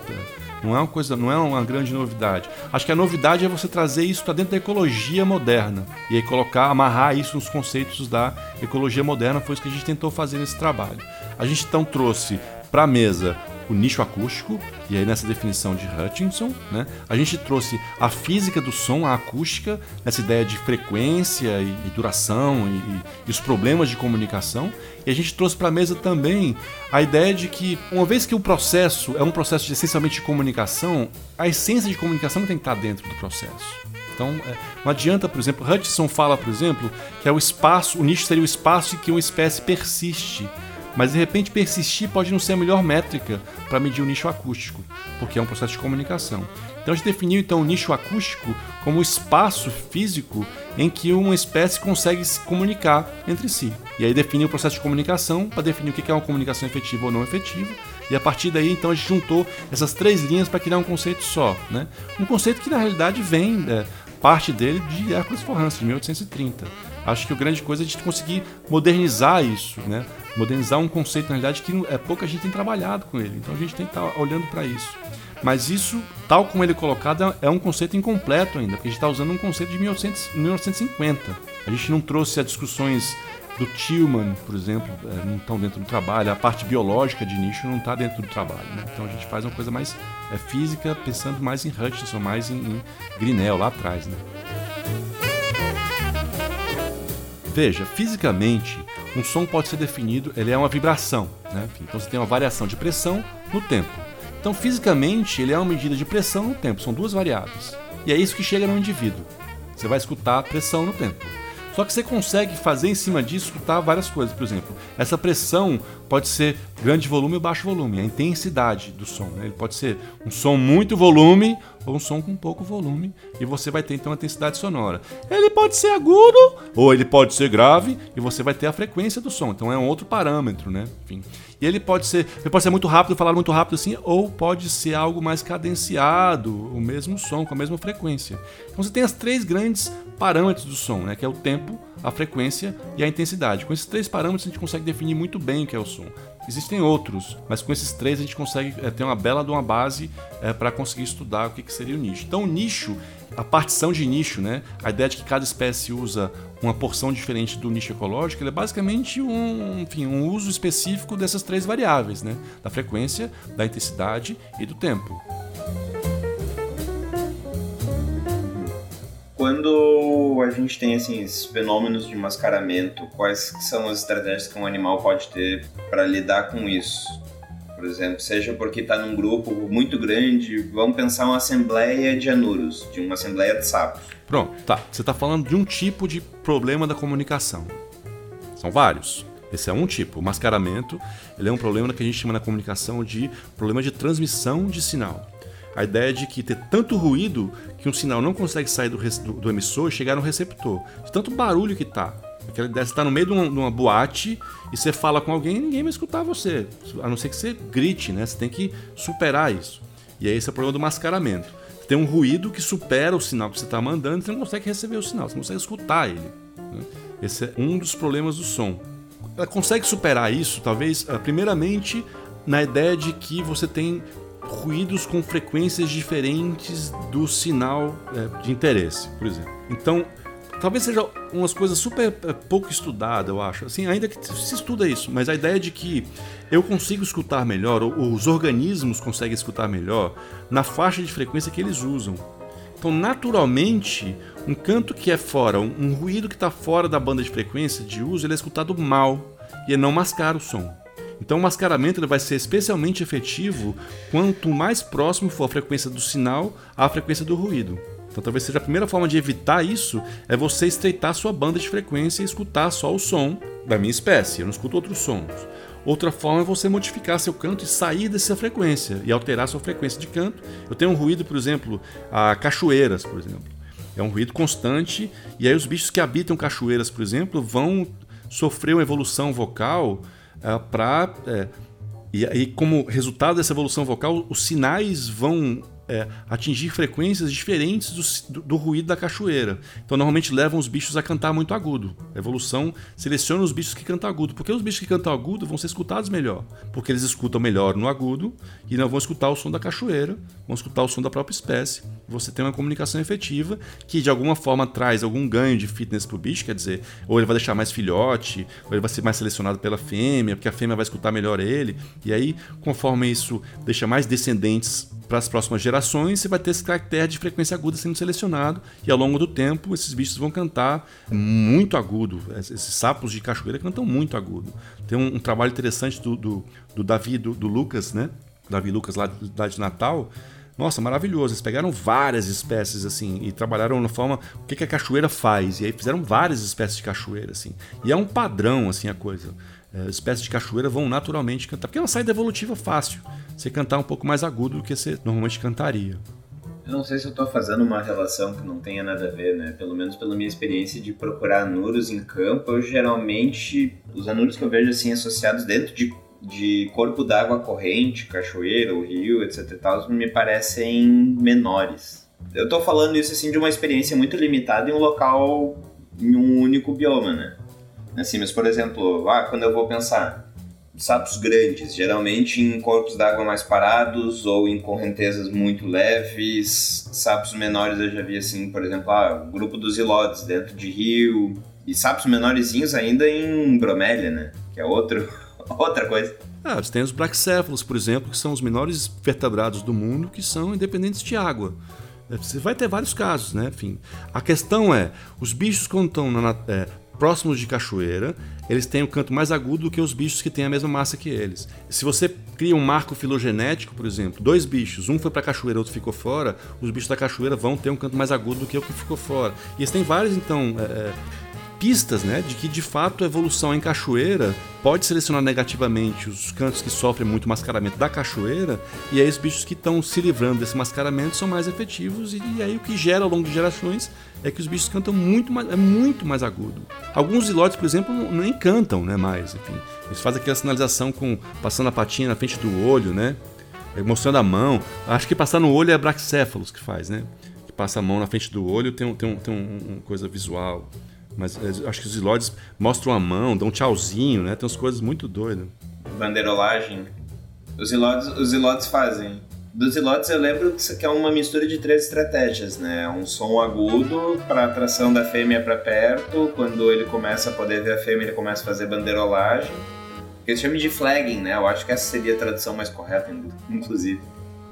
Não é uma coisa, não é uma grande novidade. Acho que a novidade é você trazer isso para dentro da ecologia moderna e aí colocar, amarrar isso nos conceitos da ecologia moderna. Foi isso que a gente tentou fazer nesse trabalho. A gente então trouxe para a mesa o nicho acústico, e aí nessa definição de Hutchinson, né, a gente trouxe a física do som, a acústica, nessa ideia de frequência e, e duração e, e, e, os problemas de comunicação, e a gente trouxe para a mesa também a ideia de que, uma vez que o processo é um processo de, essencialmente de comunicação, a essência de comunicação tem que estar dentro do processo. Então, é, não adianta, por exemplo, Hutchinson fala, por exemplo, que é o espaço, o nicho seria o espaço em que uma espécie persiste mas de repente persistir pode não ser a melhor métrica para medir o nicho acústico, porque é um processo de comunicação. Então a gente definiu então o nicho acústico como o espaço físico em que uma espécie consegue se comunicar entre si. E aí define o processo de comunicação para definir o que é uma comunicação efetiva ou não efetiva. E a partir daí então a gente juntou essas três linhas para criar um conceito só, né? Um conceito que na realidade vem é, parte dele de Hércules Forrance de 1830. Acho que a grande coisa é a gente conseguir modernizar isso, né? Modernizar um conceito, na realidade, que é pouca gente tem trabalhado com ele. Então a gente tem que estar tá olhando para isso. Mas isso, tal como ele é colocado, é um conceito incompleto ainda, porque a gente está usando um conceito de 1900, 1950. A gente não trouxe as discussões do Tillman, por exemplo, é, não estão dentro do trabalho, a parte biológica de nicho não está dentro do trabalho. Né? Então a gente faz uma coisa mais é, física, pensando mais em Hutchinson, mais em, em Grinnell, lá atrás. Né? Veja, fisicamente, um som pode ser definido, ele é uma vibração, né? então você tem uma variação de pressão no tempo. Então, fisicamente, ele é uma medida de pressão no tempo, são duas variáveis. E é isso que chega no indivíduo. Você vai escutar a pressão no tempo. Só que você consegue fazer em cima disso escutar várias coisas. Por exemplo, essa pressão pode ser grande volume ou baixo volume, a intensidade do som. Né? Ele pode ser um som muito volume ou um som com pouco volume, e você vai ter então a intensidade sonora. Ele pode ser agudo ou ele pode ser grave, e você vai ter a frequência do som. Então é um outro parâmetro, né? Enfim. E ele pode ser, ele pode ser muito rápido, falar muito rápido assim, ou pode ser algo mais cadenciado, o mesmo som com a mesma frequência. Então você tem as três grandes parâmetros do som, né, que é o tempo, a frequência e a intensidade. Com esses três parâmetros a gente consegue definir muito bem o que é o som. Existem outros, mas com esses três a gente consegue é, ter uma bela de uma base é, para conseguir estudar o que, que seria o nicho. Então, o nicho, a partição de nicho, né, a ideia de que cada espécie usa uma porção diferente do nicho ecológico, é basicamente um, enfim, um uso específico dessas três variáveis, né, da frequência, da intensidade e do tempo. Quando a gente tem assim, esses fenômenos de mascaramento, quais são as estratégias que um animal pode ter para lidar com isso? Por exemplo, seja porque está num grupo muito grande, vamos pensar uma assembleia de anuros, de uma assembleia de sapos. Pronto, tá. Você está falando de um tipo de problema da comunicação. São vários. Esse é um tipo. O mascaramento ele é um problema que a gente chama na comunicação de problema de transmissão de sinal. A ideia de que ter tanto ruído que um sinal não consegue sair do, do, do emissor e chegar no receptor. De tanto barulho que tá. Aquela ideia, você está no meio de uma, de uma, boate e você fala com alguém e ninguém vai escutar você. A não ser que você grite, né? Você tem que superar isso. E aí esse é o problema do mascaramento. Tem um ruído que supera o sinal que você está mandando e você não consegue receber o sinal, você não consegue escutar ele. Né? Esse é um dos problemas do som. Ela consegue superar isso, talvez, ah, primeiramente, na ideia de que você tem ruídos com frequências diferentes do sinal é, de interesse, por exemplo. Então, talvez seja umas coisas super é, pouco estudadas, eu acho. Assim, ainda que se estuda isso, mas a ideia de que eu consigo escutar melhor, ou os organismos conseguem escutar melhor na faixa de frequência que eles usam. Então, naturalmente, um canto que é fora, um, um ruído que está fora da banda de frequência de uso, ele é escutado mal e ele não mascara o som. Então, o mascaramento ele vai ser especialmente efetivo quanto mais próximo for a frequência do sinal à frequência do ruído. Então, talvez seja a primeira forma de evitar isso é você estreitar sua banda de frequência e escutar só o som da minha espécie. Eu não escuto outros sons. Outra forma é você modificar seu canto e sair dessa frequência e alterar sua frequência de canto. Eu tenho um ruído, por exemplo, a cachoeiras, por exemplo. É um ruído constante e aí os bichos que habitam cachoeiras, por exemplo, vão sofrer uma evolução vocal uh, para é, e aí como resultado dessa evolução vocal, os sinais vão é, atingir frequências diferentes do, do, do, ruído da cachoeira. Então, normalmente levam os bichos a cantar muito agudo. A evolução seleciona os bichos que cantam agudo, porque os bichos que cantam agudo vão ser escutados melhor, porque eles escutam melhor no agudo e não vão escutar o som da cachoeira, vão escutar o som da própria espécie. Você tem uma comunicação efetiva que de alguma forma traz algum ganho de fitness para o bicho, quer dizer, ou ele vai deixar mais filhote, ou ele vai ser mais selecionado pela fêmea, porque a fêmea vai escutar melhor ele. E aí, conforme isso deixa mais descendentes para as próximas gerações, você vai ter esse caractere de frequência aguda sendo selecionado, e ao longo do tempo esses bichos vão cantar muito agudo. Esses sapos de cachoeira cantam muito agudo. Tem um, um trabalho interessante do, do, do Davi do, do, Lucas, né? Davi Lucas lá, lá de Natal. Nossa, maravilhoso. Eles pegaram várias espécies assim e trabalharam na forma o que, que a cachoeira faz. E aí fizeram várias espécies de cachoeira assim. E é um padrão assim a coisa espécies de cachoeira vão naturalmente cantar. Porque é uma saída evolutiva fácil. Você cantar um pouco mais agudo do que você normalmente cantaria. Eu não sei se eu estou fazendo uma relação que não tenha nada a ver, né? Pelo menos pela minha experiência de procurar anuros em campo, eu geralmente, os anuros que eu vejo assim associados dentro de, de corpo d'água corrente, cachoeira, ou rio, etc e tal, me parecem menores. Eu estou falando isso assim de uma experiência muito limitada em um local, em um único bioma, né? Assim, mas por exemplo, ah, quando eu vou pensar sapos grandes, geralmente em corpos d'água mais parados ou em correntezas muito leves. Sapos menores eu já vi assim, por exemplo, ah, o grupo dos ilodes dentro de rio. E sapos menorzinhos ainda em bromélia, né? Que é outro, outra coisa. Ah, você tem os braxéfalos, por exemplo, que são os menores vertebrados do mundo que são independentes de água. Você vai ter vários casos, né? Enfim, a questão é, os bichos quando estão na, é, próximos de cachoeira, eles têm um canto mais agudo do que os bichos que têm a mesma massa que eles. Se você cria um marco filogenético, por exemplo, dois bichos, um foi para cachoeira, outro ficou fora, os bichos da cachoeira vão ter um canto mais agudo do que o que ficou fora. E eles têm vários, então, é, é pistas né, de que de fato a evolução em cachoeira pode selecionar negativamente os cantos que sofrem muito mascaramento da cachoeira, e aí os bichos que estão se livrando desse mascaramento são mais efetivos, e, e, aí o que gera ao longo de gerações é que os bichos cantam muito mais, é muito mais agudo. Alguns zilotes, por exemplo, nem cantam né, mais, enfim. Eles fazem aquela sinalização com passando a patinha na frente do olho, né? Mostrando a mão. Acho que passar no olho é braxéfalos que faz, né? Que passa a mão na frente do olho tem, tem, um, tem um, uma coisa visual. Mas é, acho que os Ilodes mostram a mão, dão um tchauzinho, né? Tem umas coisas muito doidas. Bandeirolagem. Os Ilodes, os Ilodes fazem. Dos Ilodes eu lembro que é uma mistura de três estratégias, né? Um som agudo para atração da fêmea para perto. Quando ele começa a poder ver a fêmea, ele começa a fazer bandeirolagem. Eles chamam de flagging, né? Eu acho que essa seria a tradução mais correta, inclusive.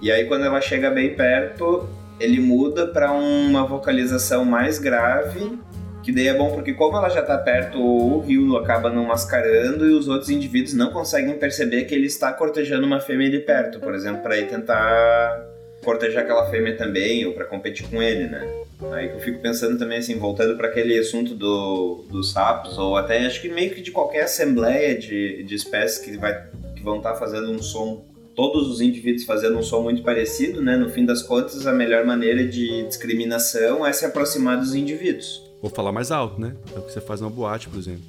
E aí quando ela chega bem perto, ele muda para uma vocalização mais grave que daí é bom porque como ela já tá perto, o rio acaba não mascarando e os outros indivíduos não conseguem perceber que ele está cortejando uma fêmea de perto, por exemplo, para ir tentar cortejar aquela fêmea também ou para competir com ele, né? Aí que eu fico pensando também assim, voltando para aquele assunto do, dos sapos ou até acho que meio que de qualquer assembleia de, de espécies que vai que vão estar tá fazendo um som todos os indivíduos fazendo um som muito parecido, né? No fim das contas, a melhor maneira de discriminação é se aproximar dos indivíduos. Ou falar mais alto, né? É o que você faz numa boate, por exemplo.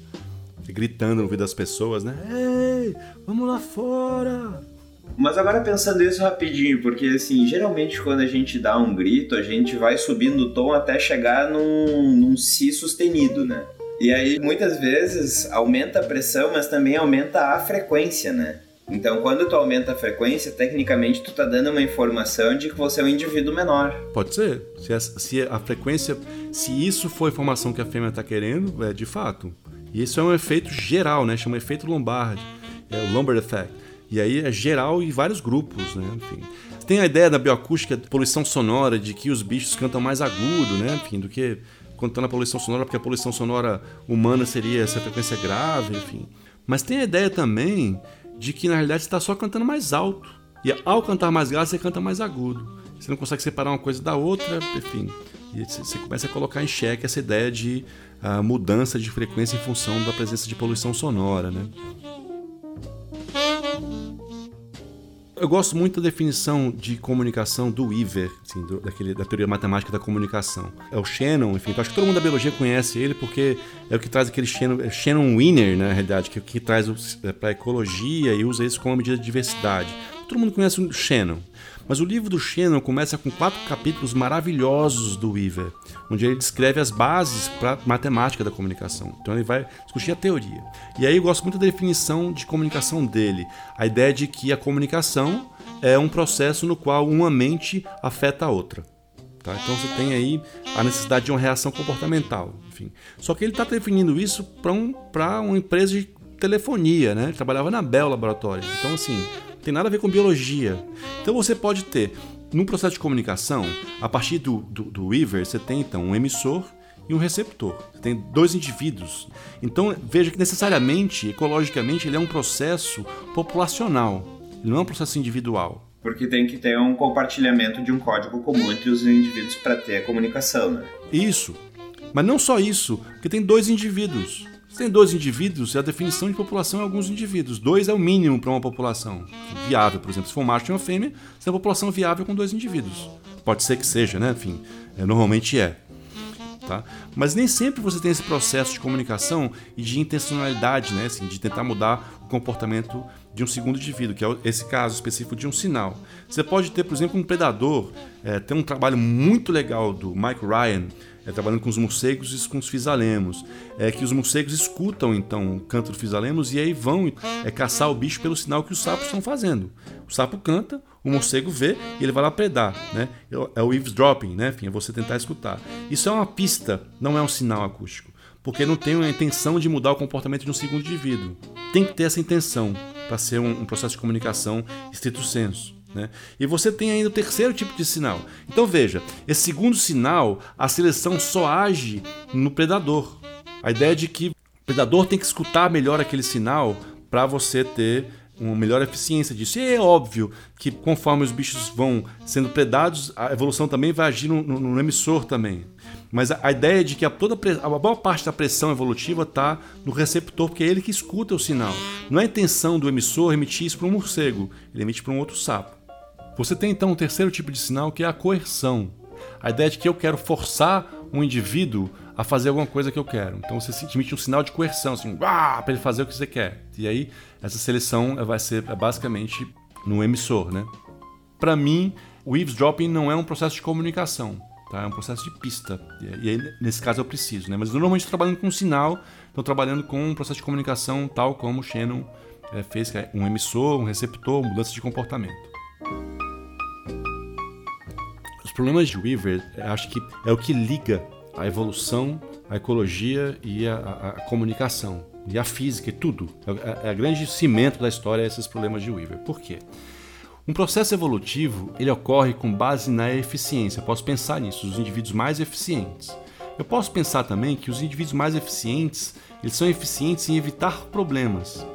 Gritando no ouvido das pessoas, né? Ei, vamos lá fora! Mas agora pensando isso rapidinho, porque assim, geralmente quando a gente dá um grito, a gente vai subindo o tom até chegar num, num si sustenido, né? E aí muitas vezes aumenta a pressão, mas também aumenta a frequência, né? Então, quando tu aumenta a frequência, tecnicamente tu tá dando uma informação de que você é um indivíduo menor. Pode ser. Se a, se a frequência, se isso for a informação que a fêmea está querendo, é de fato. E isso é um efeito geral, né? Chama efeito Lombard, é o Lombard Effect. E aí é geral em vários grupos, né? Enfim. Tem a ideia da bioacústica, poluição sonora, de que os bichos cantam mais agudo, né? Enfim, do que contando a poluição sonora, porque a poluição sonora humana seria essa frequência grave, enfim. Mas tem a ideia também de que na realidade você está só cantando mais alto. E ao cantar mais grave, você canta mais agudo. Você não consegue separar uma coisa da outra, enfim. E você começa a colocar em xeque essa ideia de uh, mudança de frequência em função da presença de poluição sonora, né? Eu gosto muito da definição de comunicação do Weaver, assim, do, daquele, da teoria matemática da comunicação. É o Shannon, enfim, acho que todo mundo da biologia conhece ele porque é o que traz aquele Shannon, é Shannon Winner, né, na realidade, que, é que traz é, para a ecologia e usa isso como medida de diversidade. Todo mundo conhece o Shannon. Mas o livro do Shannon começa com quatro capítulos maravilhosos do Weaver, onde ele descreve as bases para matemática da comunicação. Então ele vai discutir a teoria. E aí eu gosto muito da definição de comunicação dele, a ideia de que a comunicação é um processo no qual uma mente afeta a outra. Tá? Então você tem aí a necessidade de uma reação comportamental. Enfim. Só que ele está definindo isso para um, uma empresa de telefonia, né? Ele trabalhava na Bell Laboratories. Então, assim, tem nada a ver com biologia. Então você pode ter, num processo de comunicação, a partir do, do, do Weaver, você tem então um emissor e um receptor. Você tem dois indivíduos. Então veja que necessariamente, ecologicamente, ele é um processo populacional. Ele não é um processo individual. Porque tem que ter um compartilhamento de um código comum entre os indivíduos para ter a comunicação, né? Isso. Mas não só isso, porque tem dois indivíduos. Se tem dois indivíduos, a definição de população é alguns indivíduos. Dois é o mínimo para uma população viável, por exemplo. Se for um macho e uma fêmea, você tem uma população viável com dois indivíduos. Pode ser que seja, né? Enfim, é, normalmente é. Tá? Mas nem sempre você tem esse processo de comunicação e de intencionalidade, né? Assim, de tentar mudar o comportamento de um segundo indivíduo, que é esse caso específico de um sinal. Você pode ter, por exemplo, um predador. É, tem um trabalho muito legal do Mike Ryan, é, trabalhando com os morcegos e com os fisalemos. É que os morcegos escutam então o canto do fisalemos e aí vão é, caçar o bicho pelo sinal que os sapos estão fazendo. O sapo canta, o morcego vê e ele vai lá predar, né? É o eavesdropping, né? Enfim, é você tentar escutar. Isso é uma pista, não é um sinal acústico, porque não tem a intenção de mudar o comportamento de um segundo indivíduo. Tem que ter essa intenção para ser um, um processo de comunicação estrito senso. Né? E você tem ainda o terceiro tipo de sinal. Então veja, esse segundo sinal, a seleção só age no predador. A ideia de que o predador tem que escutar melhor aquele sinal para você ter uma melhor eficiência disso. E é óbvio que conforme os bichos vão sendo predados, a evolução também vai agir no, no, no emissor também. Mas a, a, ideia é de que a, toda a maior parte da pressão evolutiva está no receptor, porque é ele que escuta o sinal. Não é a intenção do emissor emitir isso para um morcego, ele emite para um outro sapo. Você tem então um terceiro tipo de sinal que é a coerção. A ideia de que eu quero forçar um indivíduo a fazer alguma coisa que eu quero. Então você emite um sinal de coerção, assim, para ele fazer o que você quer. E aí essa seleção vai ser é, basicamente no emissor, né? Para mim, o eavesdropping não é um processo de comunicação, tá? É um processo de pista. E aí, nesse caso eu preciso, né? Mas eu normalmente estou trabalhando com sinal, estou trabalhando com um processo de comunicação tal como o Shannon é, fez, que é um emissor, um receptor, mudança de comportamento problemas de Weaver, acho que é o que liga a evolução, a ecologia e a, a, a comunicação. E a física e tudo. É, é, é o grande cimento da história esses problemas de Weaver. Por quê? Um processo evolutivo ele ocorre com base na eficiência. Eu posso pensar nisso, os indivíduos mais eficientes. Eu posso pensar também que os indivíduos mais eficientes eles são eficientes em evitar problemas.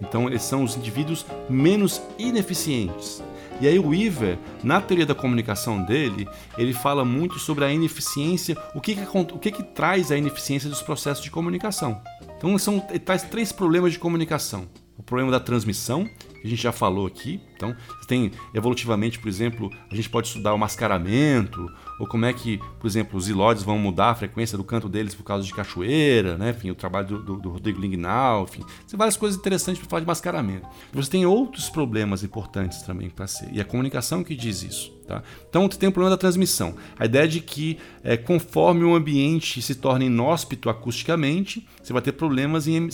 Então eles são os indivíduos menos ineficientes. E aí o Weaver, na teoria da comunicação dele, ele fala muito sobre a ineficiência, o que, que, o que, que traz a ineficiência dos processos de comunicação. Então são, ele traz três problemas de comunicação. problema da transmissão, que a gente já falou aqui. Então, tem evolutivamente, por exemplo, a gente pode estudar o mascaramento, ou como é que, por exemplo, os ilóides vão mudar a frequência do canto deles por causa de cachoeira, né? enfim, o trabalho do, do, do Rodrigo Lignal, enfim, tem várias coisas interessantes para falar de mascaramento. Você tem outros problemas importantes também para ser, e a comunicação que diz isso. Tá? Então, você tem o problema da transmissão. A ideia de que, é, conforme o ambiente se torna inóspito acusticamente, você vai ter problemas em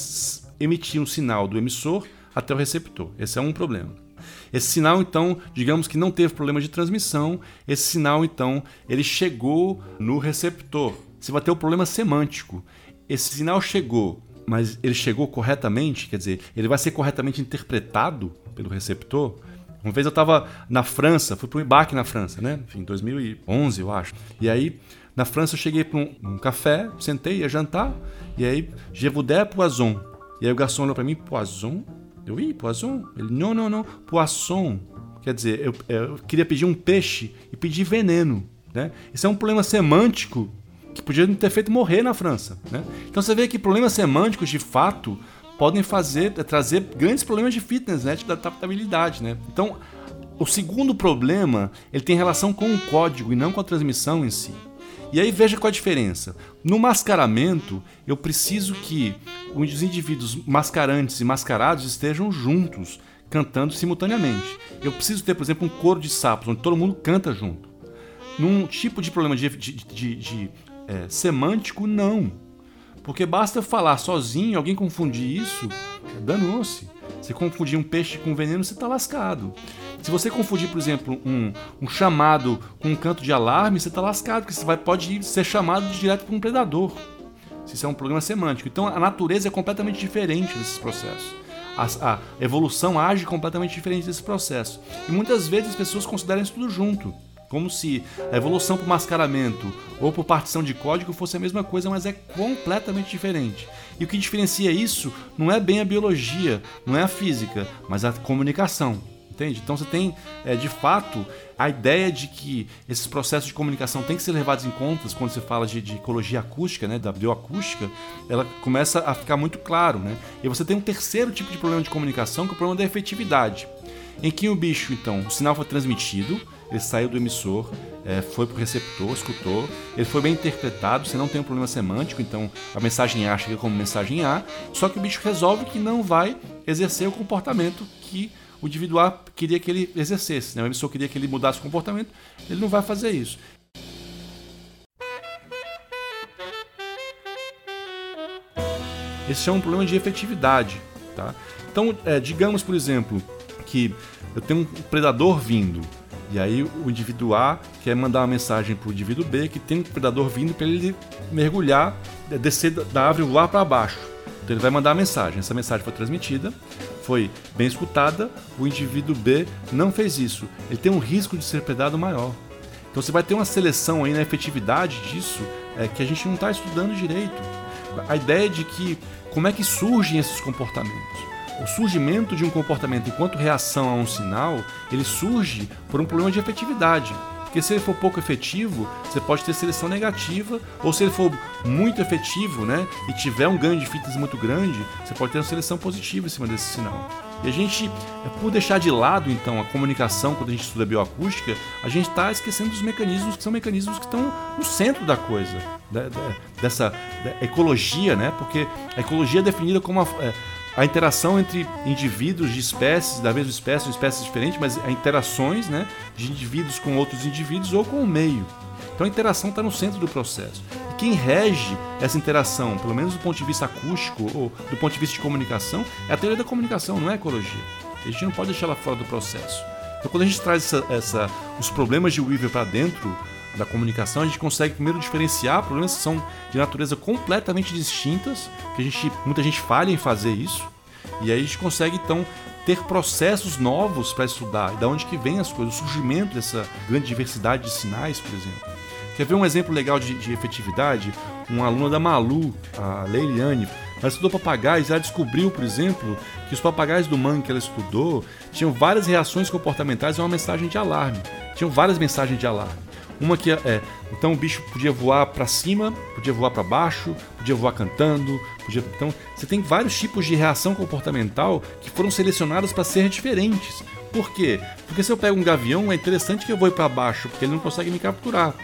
emitir um sinal do emissor até o receptor. Esse é um problema. Esse sinal, então, digamos que não teve problema de transmissão, esse sinal, então, ele chegou no receptor. Você vai ter o problema semântico. Esse sinal chegou, mas ele chegou corretamente, quer dizer, ele vai ser corretamente interpretado pelo receptor. Uma vez eu estava na França, fui para um embarque na França, né? Em 2011, eu acho. E aí, na França, eu cheguei para um, um, café, sentei, ia jantar, e aí, je voudrais poisson. E aí o garçom olhou para mim, poisson? Eu, ih, poisson? Ele, não, não, não, poisson. Quer dizer, eu, eu queria pedir um peixe e pedir veneno. Né? Isso é um problema semântico que podia ter feito morrer na França. Né? Então você vê que problemas semânticos, de fato, podem fazer trazer grandes problemas de fitness, né? da adaptabilidade. Né? Então, o segundo problema ele tem relação com o código e não com a transmissão em si. E aí veja qual a diferença. No mascaramento, eu preciso que os indivíduos mascarantes e mascarados estejam juntos, cantando simultaneamente. Eu preciso ter, por exemplo, um coro de sapos, onde todo mundo canta junto. Num tipo de problema de, de, de, de é, semântico, não. Porque basta falar sozinho, alguém confundir isso, danou-se. Se confundir um peixe com veneno, você está lascado. Se você confundir, por exemplo, um, um chamado com um canto de alarme, você está lascado, porque você vai, pode ser chamado direto por um predador. Isso é um problema semântico. Então a natureza é completamente diferente desses processos. A, a, evolução age completamente diferente desse processo. E muitas vezes as pessoas consideram isso tudo junto. Como se a evolução por mascaramento ou por partição de código fosse a mesma coisa, mas é completamente diferente. E o que diferencia isso não é bem a biologia, não é a física, mas a comunicação entende? Então você tem, é, de fato, a ideia de que esses processos de comunicação têm que ser levados em conta quando se fala de, de, ecologia acústica, né, da bioacústica, ela começa a ficar muito claro, né? E você tem um terceiro tipo de problema de comunicação, que é o problema da efetividade, em que o bicho, então, o sinal foi transmitido, ele saiu do emissor, é, foi para o receptor, escutou, ele foi bem interpretado, você não tem um problema semântico, então a mensagem A chega como mensagem A, só que o bicho resolve que não vai exercer o comportamento que o indivíduo A queria que ele exercesse, né? o emissor queria que ele mudasse o comportamento, ele não vai fazer isso. Esse é um problema de efetividade. Tá? Então, é, digamos, por exemplo, que eu tenho um predador vindo, e aí o indivíduo A quer mandar uma mensagem para o indivíduo B que tem um predador vindo para ele mergulhar, descer da árvore lá para baixo. Então ele vai mandar a mensagem. Essa mensagem foi transmitida, foi bem escutada, o indivíduo B não fez isso. Ele tem um risco de ser predado maior. Então você vai ter uma seleção aí na efetividade disso é, que a gente não está estudando direito. A ideia de que como é que surgem esses comportamentos. O surgimento de um comportamento enquanto reação a um sinal, ele surge por um problema de efetividade. Porque se ele for pouco efetivo, você pode ter seleção negativa, ou se ele for muito efetivo, né, e tiver um ganho de fitas muito grande, você pode ter uma seleção positiva em cima desse sinal. E a gente, é, por deixar de lado então a comunicação quando a gente estuda bioacústica, a gente está esquecendo dos mecanismos que são mecanismos que estão no centro da coisa, da, da, dessa da ecologia, né? Porque a ecologia é definida como a, é, a interação entre indivíduos de espécies, da mesma espécie, de espécies diferentes, mas interações né, de indivíduos com outros indivíduos ou com o meio. Então a interação está no centro do processo. E quem rege essa interação, pelo menos do ponto de vista acústico ou do ponto de vista de comunicação, é a teoria da comunicação, não é a ecologia. A gente não pode deixar ela fora do processo. Então quando a gente traz essa, essa, os problemas de Weaver para dentro da comunicação, a gente consegue primeiro diferenciar problemas que são de natureza completamente distintas, que a gente, muita gente falha em fazer isso, e aí a gente consegue então ter processos novos para estudar, e da onde que vem as coisas, o surgimento dessa grande diversidade de sinais, por exemplo. Quer ver um exemplo legal de, de efetividade? Uma aluna da Malu, a Leiliane, ela estudou papagaios ela descobriu, por exemplo, que os papagaios do mangue que ela estudou tinham várias reações comportamentais a uma mensagem de alarme. Tinham várias mensagens de alarme. Uma que é, é então o bicho podia voar para cima, podia voar para baixo, podia voar cantando, podia, então você tem vários tipos de reação comportamental que foram selecionados para ser diferentes. Por quê? Porque se eu pego um gavião, é interessante que eu vou para baixo, porque ele não consegue me capturar.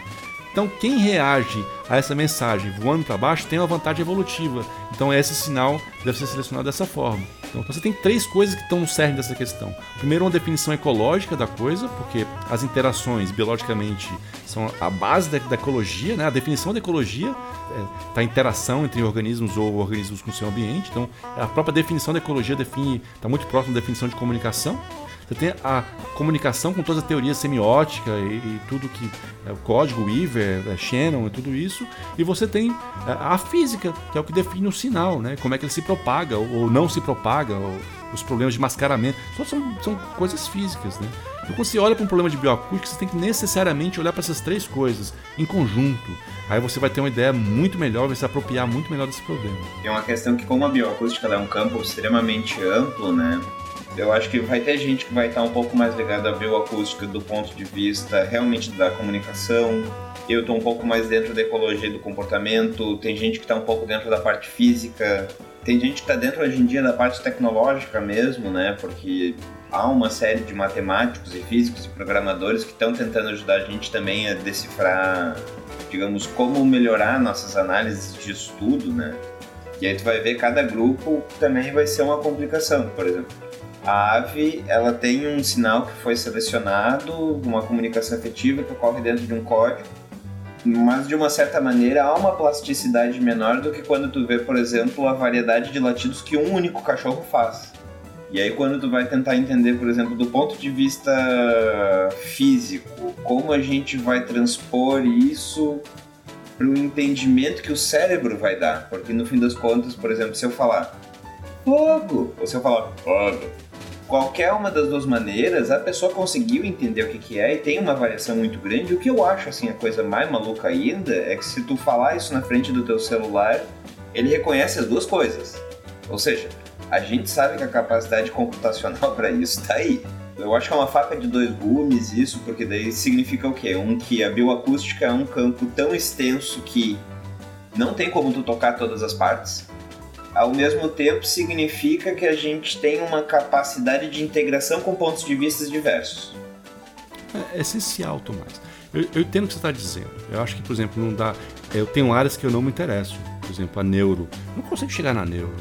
Então, quem reage a essa mensagem voando para baixo tem uma vantagem evolutiva. Então, esse sinal deve ser selecionado dessa forma. Então, você tem três coisas que estão no cerne dessa questão. Primeiro, uma definição ecológica da coisa, porque as interações biologicamente são a base da, da ecologia, né? A definição da ecologia está é, tá a interação entre organismos ou organismos com o seu ambiente. Então, a própria definição da ecologia define, está muito próximo da definição de comunicação. Você tem a comunicação com toda a teoria semiótica e, e tudo que é o código Weaver, é, Shannon e tudo isso, e você tem a, é, a física, que é o que define o sinal, né? Como é que ele se propaga ou, não se propaga, ou, os problemas de mascaramento. São, são coisas físicas, né? Então, quando você olha para um problema de bioacústica, você tem que necessariamente olhar para essas três coisas em conjunto. Aí você vai ter uma ideia muito melhor, vai se apropriar muito melhor desse problema. É uma questão que, como a bioacústica é um campo extremamente amplo, né? Eu acho que vai ter gente que vai estar um pouco mais ligada à bioacústica do ponto de vista realmente da comunicação. Eu estou um pouco mais dentro da ecologia do comportamento. Tem gente que está um pouco dentro da parte física. Tem gente que está dentro hoje em dia da parte tecnológica mesmo, né? Porque há uma série de matemáticos e físicos e programadores que estão tentando ajudar a gente também a decifrar, digamos, como melhorar nossas análises de estudo, né? E aí tu vai ver cada grupo também vai ser uma complicação, por exemplo a ave ela tem um sinal que foi selecionado, uma comunicação efetiva que ocorre dentro de um código, mas de uma certa maneira há uma plasticidade menor do que quando tu vê, por exemplo, a variedade de latidos que um único cachorro faz. E aí quando tu vai tentar entender, por exemplo, do ponto de vista físico, como a gente vai transpor isso para o entendimento que o cérebro vai dar, porque no fim das contas, por exemplo, se eu falar fogo, ou se eu falar fogo, qualquer uma das duas maneiras, a pessoa conseguiu entender o que, que é e tem uma variação muito grande. O que eu acho assim a coisa mais maluca ainda é que se tu falar isso na frente do teu celular, ele reconhece as duas coisas. Ou seja, a gente sabe que a capacidade computacional para isso está aí. Eu acho que é uma faca de dois gumes isso, porque daí significa o quê? Um que a bioacústica é um campo tão extenso que não tem como tu tocar todas as partes ao mesmo tempo significa que a gente tem uma capacidade de integração com pontos de vista diversos. É, é essencial, Tomás. Eu, eu entendo o que você está dizendo. Eu acho que, por exemplo, não dá. Eu tenho áreas que eu não me interesso. Por exemplo, a neuro. Não consigo chegar na neuro.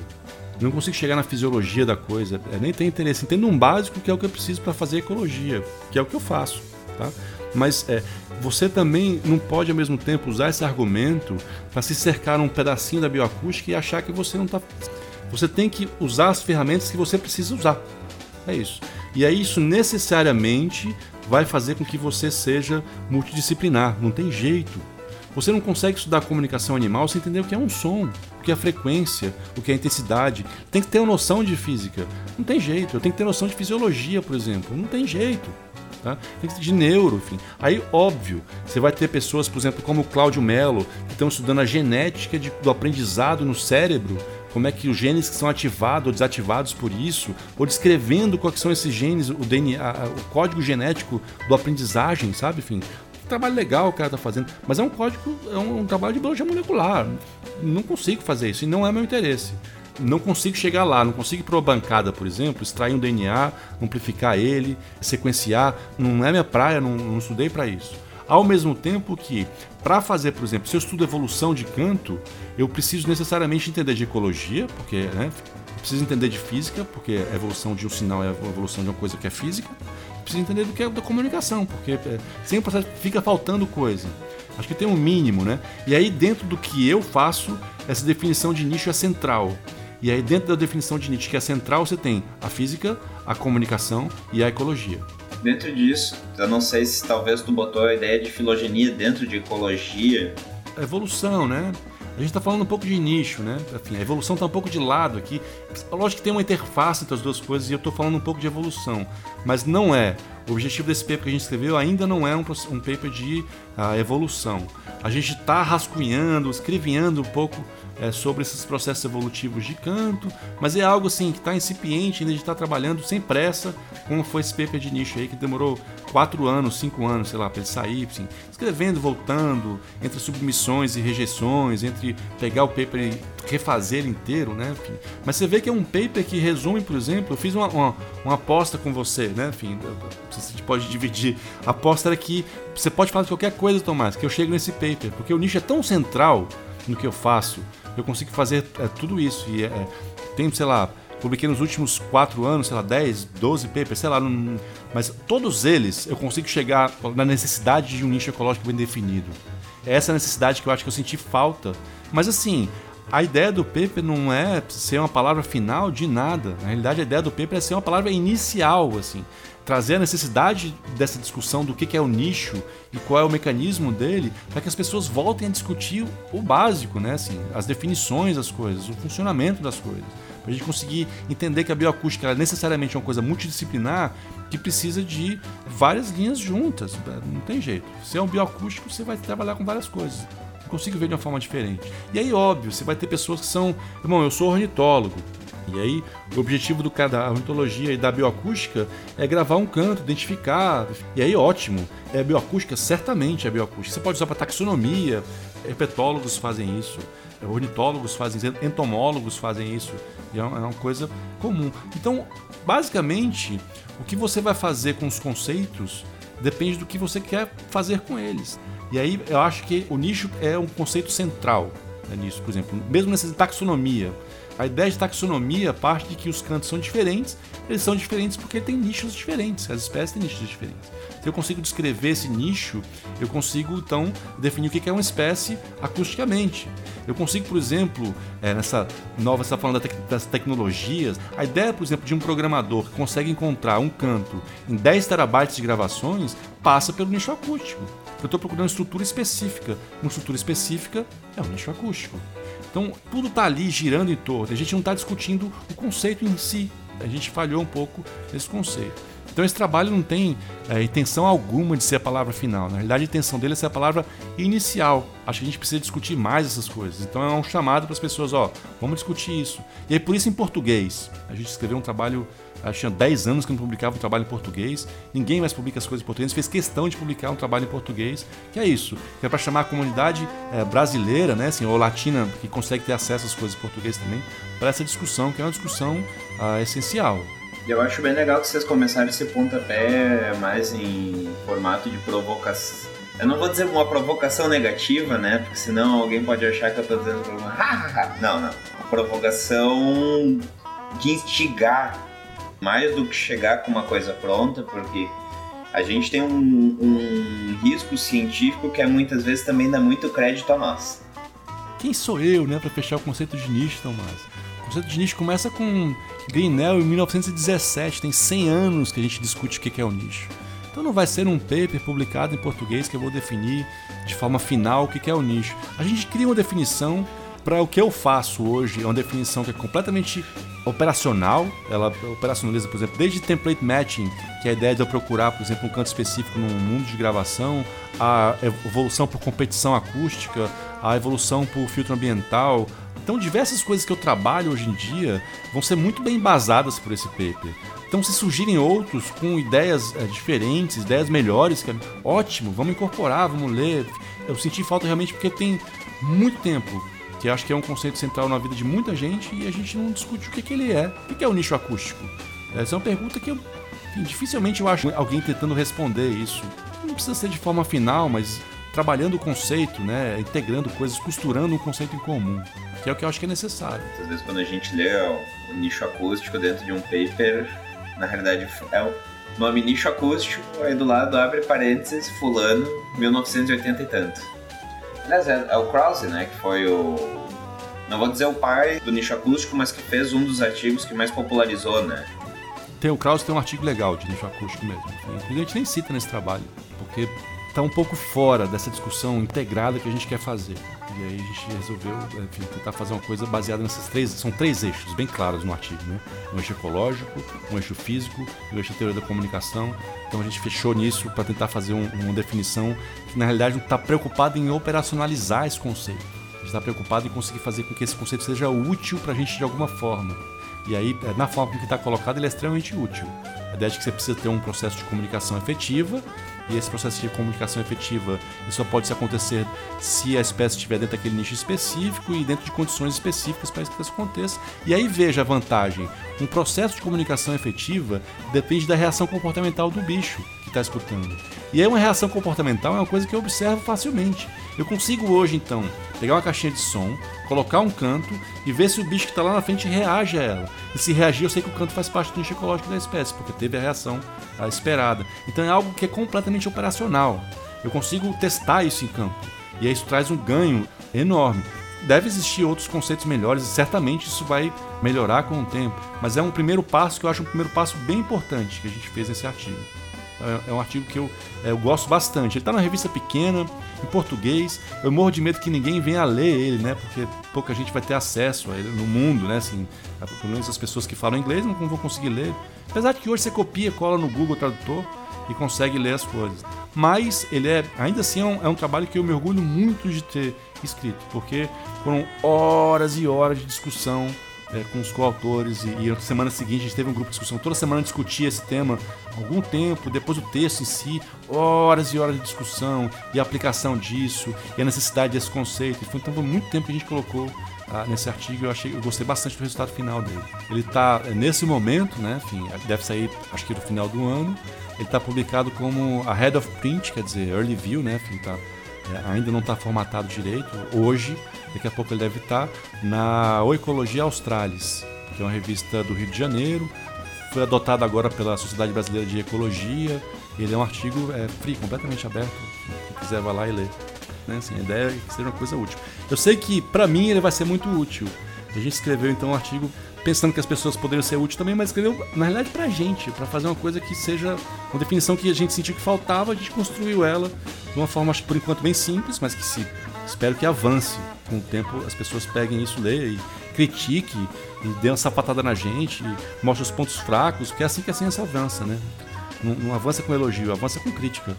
Não consigo chegar na fisiologia da coisa. Eu nem tenho interesse. Entendo um básico que é o que eu preciso para fazer ecologia, que é o que eu faço. Tá? Mas é, você também não pode ao mesmo tempo usar esse argumento para se cercar um pedacinho da bioacústica e achar que você não está. Você tem que usar as ferramentas que você precisa usar. É isso. E aí isso necessariamente vai fazer com que você seja multidisciplinar. Não tem jeito. Você não consegue estudar comunicação animal sem entender o que é um som, o que é frequência, o que é intensidade. Tem que ter uma noção de física. Não tem jeito. Eu tenho que ter noção de fisiologia, por exemplo. Não tem jeito tá? De neuro, enfim. Aí, óbvio, você vai ter pessoas, por exemplo, como o Cláudio Mello, que estão estudando a genética de, do aprendizado no cérebro, como é que os genes que são ativados ou desativados por isso, ou descrevendo quais são esses genes, o DNA, o código genético do aprendizagem, sabe? Enfim, trabalho legal o cara tá fazendo, mas é um código, é um, um trabalho de biologia molecular. Não consigo fazer isso e não é meu interesse não consigo chegar lá, não consigo ir para uma bancada, por exemplo, extrair um DNA, amplificar ele, sequenciar, não é minha praia, não, não estudei para isso. Ao mesmo tempo que, para fazer, por exemplo, se eu estudo evolução de canto, eu preciso necessariamente entender de ecologia, porque né, preciso entender de física, porque a evolução de um sinal é a evolução de uma coisa que é física, preciso entender do que é da comunicação, porque é, sempre fica faltando coisa. Acho que tem um mínimo, né? E aí, dentro do que eu faço, essa definição de nicho é central. E aí, dentro da definição de Nietzsche, que é central, você tem a física, a comunicação e a ecologia. Dentro disso, eu não sei se talvez tu botou a ideia de filogenia dentro de ecologia. A evolução, né? A gente está falando um pouco de nicho, né? Enfim, a evolução está um pouco de lado aqui. Lógico que tem uma interface entre as duas coisas e eu estou falando um pouco de evolução, mas não é o objetivo desse paper que a gente escreveu ainda não é um, um paper de uh, evolução. A gente está rascunhando, escrevinhando um pouco é, sobre esses processos evolutivos de canto, mas é algo assim que está incipiente, ainda está trabalhando sem pressa, como foi esse paper de nicho aí que demorou quatro anos, cinco anos, sei lá, para ele sair, assim, escrevendo, voltando, entre submissões e rejeições, entre pegar o paper e refazer inteiro, né? Enfim. Mas você vê que é um paper que resume, por exemplo, eu fiz uma, uma, uma aposta com você, né? Enfim, a gente pode dividir. A aposta era que você pode falar de qualquer coisa, Tomás, que eu chego nesse paper, porque o nicho é tão central no que eu faço, eu consigo fazer é, tudo isso. E é, tem, sei lá, publiquei nos últimos quatro anos, sei lá, 10, 12 papers, sei lá, não, mas todos eles eu consigo chegar na necessidade de um nicho ecológico bem definido. É essa necessidade que eu acho que eu senti falta. Mas assim, a ideia do paper não é ser uma palavra final de nada. Na realidade, a ideia do paper é ser uma palavra inicial, assim trazer a necessidade dessa discussão do que é o nicho e qual é o mecanismo dele, para que as pessoas voltem a discutir o básico, né? Assim, as definições das coisas, o funcionamento das coisas. Para a gente conseguir entender que a bioacústica é necessariamente uma coisa multidisciplinar que precisa de várias linhas juntas. Não tem jeito. Se é um bioacústico, você vai trabalhar com várias coisas. Consigo ver de uma forma diferente. E aí, óbvio, você vai ter pessoas que são. Irmão, eu sou ornitólogo. E aí, o objetivo do, da ornitologia e da bioacústica é gravar um canto, identificar. E aí, ótimo. É bioacústica? Certamente é bioacústica. Você pode usar para taxonomia, herpetólogos fazem isso, ornitólogos fazem isso, entomólogos fazem isso. E é, é uma coisa comum. Então, basicamente, o que você vai fazer com os conceitos depende do que você quer fazer com eles. E aí, eu acho que o nicho é um conceito central né, nisso. Por exemplo, mesmo nessa taxonomia. A ideia de taxonomia parte de que os cantos são diferentes, eles são diferentes porque têm nichos diferentes, as espécies têm nichos diferentes. Se eu consigo descrever esse nicho, eu consigo então definir o que é uma espécie acusticamente. Eu consigo, por exemplo, é, nessa nova, você está falando das tecnologias, a ideia, por exemplo, de um programador que consegue encontrar um canto em 10 terabytes de gravações passa pelo nicho acústico. Eu estou procurando estrutura específica. Uma estrutura específica é um nicho acústico. Então, tudo está ali girando em torno. A gente não está discutindo o conceito em si. A gente falhou um pouco nesse conceito. Então, esse trabalho não tem é, intenção alguma de ser a palavra final. Na realidade, a intenção dele é ser a palavra inicial. Acho que a gente precisa discutir mais essas coisas. Então, é um chamado para as pessoas: ó, vamos discutir isso. E aí, por isso, em português, a gente escreveu um trabalho Acho tinha 10 anos que não publicava um trabalho em português. Ninguém mais publica as coisas em português. Fez questão de publicar um trabalho em português. Que é isso. Que é para chamar a comunidade é, brasileira, né, assim, ou latina, que consegue ter acesso às coisas em português também, para essa discussão, que é uma discussão ah, essencial. Eu acho bem legal que vocês começaram esse pontapé mais em formato de provocação. Eu não vou dizer uma provocação negativa, né? Porque senão alguém pode achar que eu tô dizendo. Não, não. Uma provocação de instigar mais do que chegar com uma coisa pronta, porque a gente tem um, um risco científico que é muitas vezes também dá muito crédito a nós. Quem sou eu, né, para fechar o conceito de nicho, Tomás? O conceito de nicho começa com Grinnell em 1917, tem 100 anos que a gente discute o que é o nicho. Então não vai ser um paper publicado em português que eu vou definir de forma final o que é o nicho. A gente cria uma definição para o que eu faço hoje, é uma definição que é completamente operacional. Ela operacionaliza, por exemplo, desde template matching, que é a ideia de eu procurar, por exemplo, um canto específico no mundo de gravação, a evolução por competição acústica, a evolução por filtro ambiental. Então, diversas coisas que eu trabalho hoje em dia vão ser muito bem embasadas por esse paper. Então, se surgirem outros com ideias é, diferentes, ideias melhores, que é ótimo, vamos incorporar, vamos ler. Eu senti falta realmente porque tem muito tempo que acho que é um conceito central na vida de muita gente e a gente não discute o que, que ele é. O que é o nicho acústico? Essa é uma pergunta que eu, enfim, dificilmente eu acho alguém tentando responder isso. Não precisa ser de forma final, mas trabalhando o conceito, né, integrando coisas, costurando um conceito em comum, que é o que eu acho que é necessário. Às vezes quando a gente lê o nicho acústico dentro de um paper, na realidade é o nome nicho acústico, aí do lado abre parênteses, fulano, 1980 e tanto. Aliás, é, é o Krause, né? Que foi o. Não vou dizer o pai do nicho acústico, mas que fez um dos artigos que mais popularizou, né? Tem o Krause tem um artigo legal de nicho acústico mesmo. A gente nem cita nesse trabalho, porque está um pouco fora dessa discussão integrada que a gente quer fazer. E aí a gente resolveu enfim, tentar fazer uma coisa baseada nessas três. São três eixos bem claros no artigo, né? Um eixo ecológico, um eixo físico e um eixo teoria da comunicação. Então a gente fechou nisso para tentar fazer um, uma definição que na realidade está preocupado em operacionalizar esse conceito. A gente está preocupado em conseguir fazer com que esse conceito seja útil para a gente de alguma forma. E aí, é, na forma que está colocado, ele é extremamente útil. A ideia de que você precisa ter um processo de comunicação efetiva e esse processo de comunicação efetiva só pode acontecer se a espécie estiver dentro daquele nicho específico e dentro de condições específicas para que isso aconteça. E aí veja a vantagem: um processo de comunicação efetiva depende da reação comportamental do bicho está escutando. E aí uma reação comportamental é uma coisa que eu observo facilmente. Eu consigo hoje então pegar uma caixinha de som, colocar um canto e ver se o bicho que está lá na frente reage a ela. E se reagir, eu sei que o canto faz parte do nicho ecológico da espécie, porque teve a reação a esperada. Então é algo que é completamente operacional. Eu consigo testar isso em campo. E isso traz um ganho enorme. Deve existir outros conceitos melhores e certamente isso vai melhorar com o tempo. Mas é um primeiro passo que eu acho um primeiro passo bem importante que a gente fez nesse artigo. É, é um artigo que eu, é, eu gosto bastante. Ele está na revista pequena, em português. Eu morro de medo que ninguém venha ler ele, né? Porque pouca gente vai ter acesso a ele no mundo, né? Assim, pelo menos as pessoas que falam inglês não vão conseguir ler. Apesar de que hoje você copia, cola no Google Tradutor e consegue ler as coisas. Mas ele é, ainda assim, é um, é um trabalho que eu me orgulho muito de ter escrito, porque foram horas e horas de discussão é, com os coautores e, e na semana seguinte a gente teve um grupo de discussão. Toda semana discutia esse tema algum tempo, depois o texto em si, horas e horas de discussão e a aplicação disso e a necessidade desse conceito. Então foi muito tempo que a gente colocou ah, nesse artigo eu achei eu gostei bastante do resultado final dele. Ele está é, nesse momento, né, enfim, deve sair acho que no final do ano. Ele está publicado como a Head of Print, quer dizer, Early View, né, enfim, tá, é, ainda não está formatado direito. Hoje Daqui a pouco ele deve estar na Oecologia Australis, que é uma revista do Rio de Janeiro. Foi adotado agora pela Sociedade Brasileira de Ecologia. Ele é um artigo é, free, completamente aberto. Quem quiser vai lá e lê. Né? Assim, a ideia é que seja uma coisa útil. Eu sei que para mim ele vai ser muito útil. A gente escreveu então um artigo pensando que as pessoas poderiam ser úteis também, mas escreveu na realidade pra gente, para fazer uma coisa que seja uma definição que a gente sentiu que faltava, a gente construiu ela de uma forma por enquanto bem simples, mas que se espero que avance com o tempo as pessoas peguem isso, leiam e critique e dê uma sapatada na gente, mostre os pontos fracos, porque é assim que a ciência avança, né? Não, não avança com elogio, avança com crítica.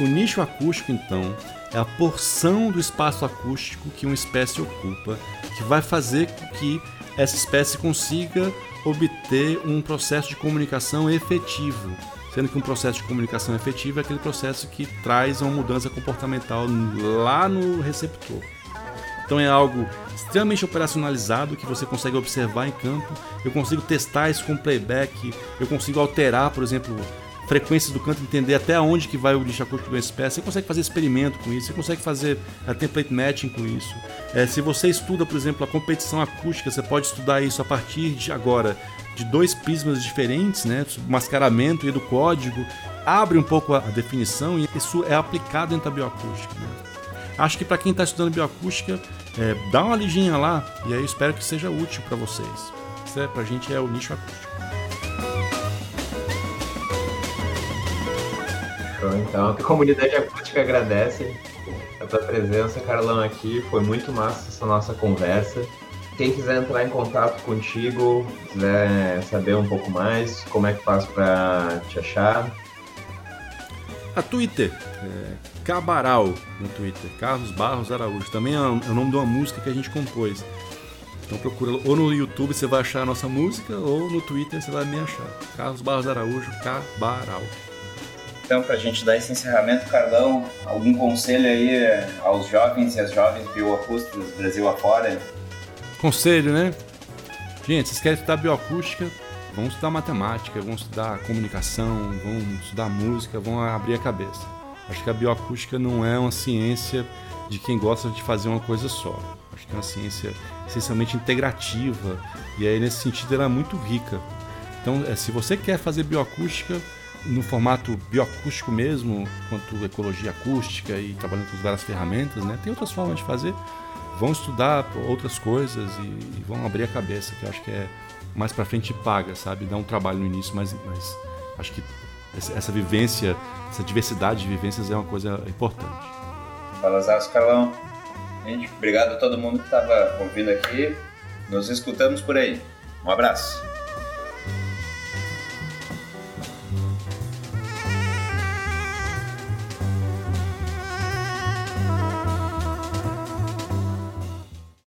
O nicho acústico, então, é a porção do espaço acústico que uma espécie ocupa, que vai fazer que essa espécie consiga obter um processo de comunicação efetivo, sendo que um processo de comunicação efetiva é aquele processo que traz uma mudança comportamental lá no receptor. Então é algo extremamente operacionalizado que você consegue observar em campo. Eu consigo testar isso com playback, eu consigo alterar, por exemplo, frequências do canto, entender até onde que vai o lixo acústico de uma espécie. Você consegue fazer experimento com isso, você consegue fazer a template matching com isso. É, se você estuda, por exemplo, a competição acústica, você pode estudar isso a partir de agora de dois prismas diferentes, né, mascaramento e do código, abre um pouco a definição e isso é aplicado dentro da bioacústica. Né? Acho que para quem está estudando bioacústica, é, dá uma liginha lá e aí eu espero que seja útil para vocês. Isso é, para a gente é o nicho acústico. Então, a comunidade acústica agradece a tua presença, Carlão, aqui. Foi muito massa essa nossa conversa. Quem quiser entrar em contato contigo, quiser saber um pouco mais, como é que faz para te achar? A Twitter, é, Cabaral no Twitter, Carlos Barros Araújo. Também é, é o nome de uma música que a gente compôs. Então procura ou no YouTube você vai achar a nossa música ou no Twitter você vai me achar. Carlos Barros Araújo, Cabaral. Então, para a gente dar esse encerramento, Carlão, algum conselho aí aos jovens e às jovens bioacústicos Brasil afora? Conselho, né? Gente, vocês querem estudar bioacústica? Vão estudar matemática, vão estudar comunicação, vão estudar música, vão abrir a cabeça. Acho que a bioacústica não é uma ciência de quem gosta de fazer uma coisa só. Acho que é uma ciência essencialmente integrativa e aí nesse sentido ela é muito rica. Então, é, se você quer fazer bioacústica no formato bioacústico mesmo, quanto ecologia acústica e trabalhando com várias ferramentas, né? Tem outras formas de fazer, vão estudar outras coisas e, e vão abrir a cabeça, que eu acho que é mais para frente paga, sabe? Dá um trabalho no início, mas, mas acho que essa vivência, essa diversidade de vivências é uma coisa importante. Fala, Zaço Carlão. Gente, obrigado a todo mundo que estava ouvindo aqui. Nos escutamos por aí. Um abraço.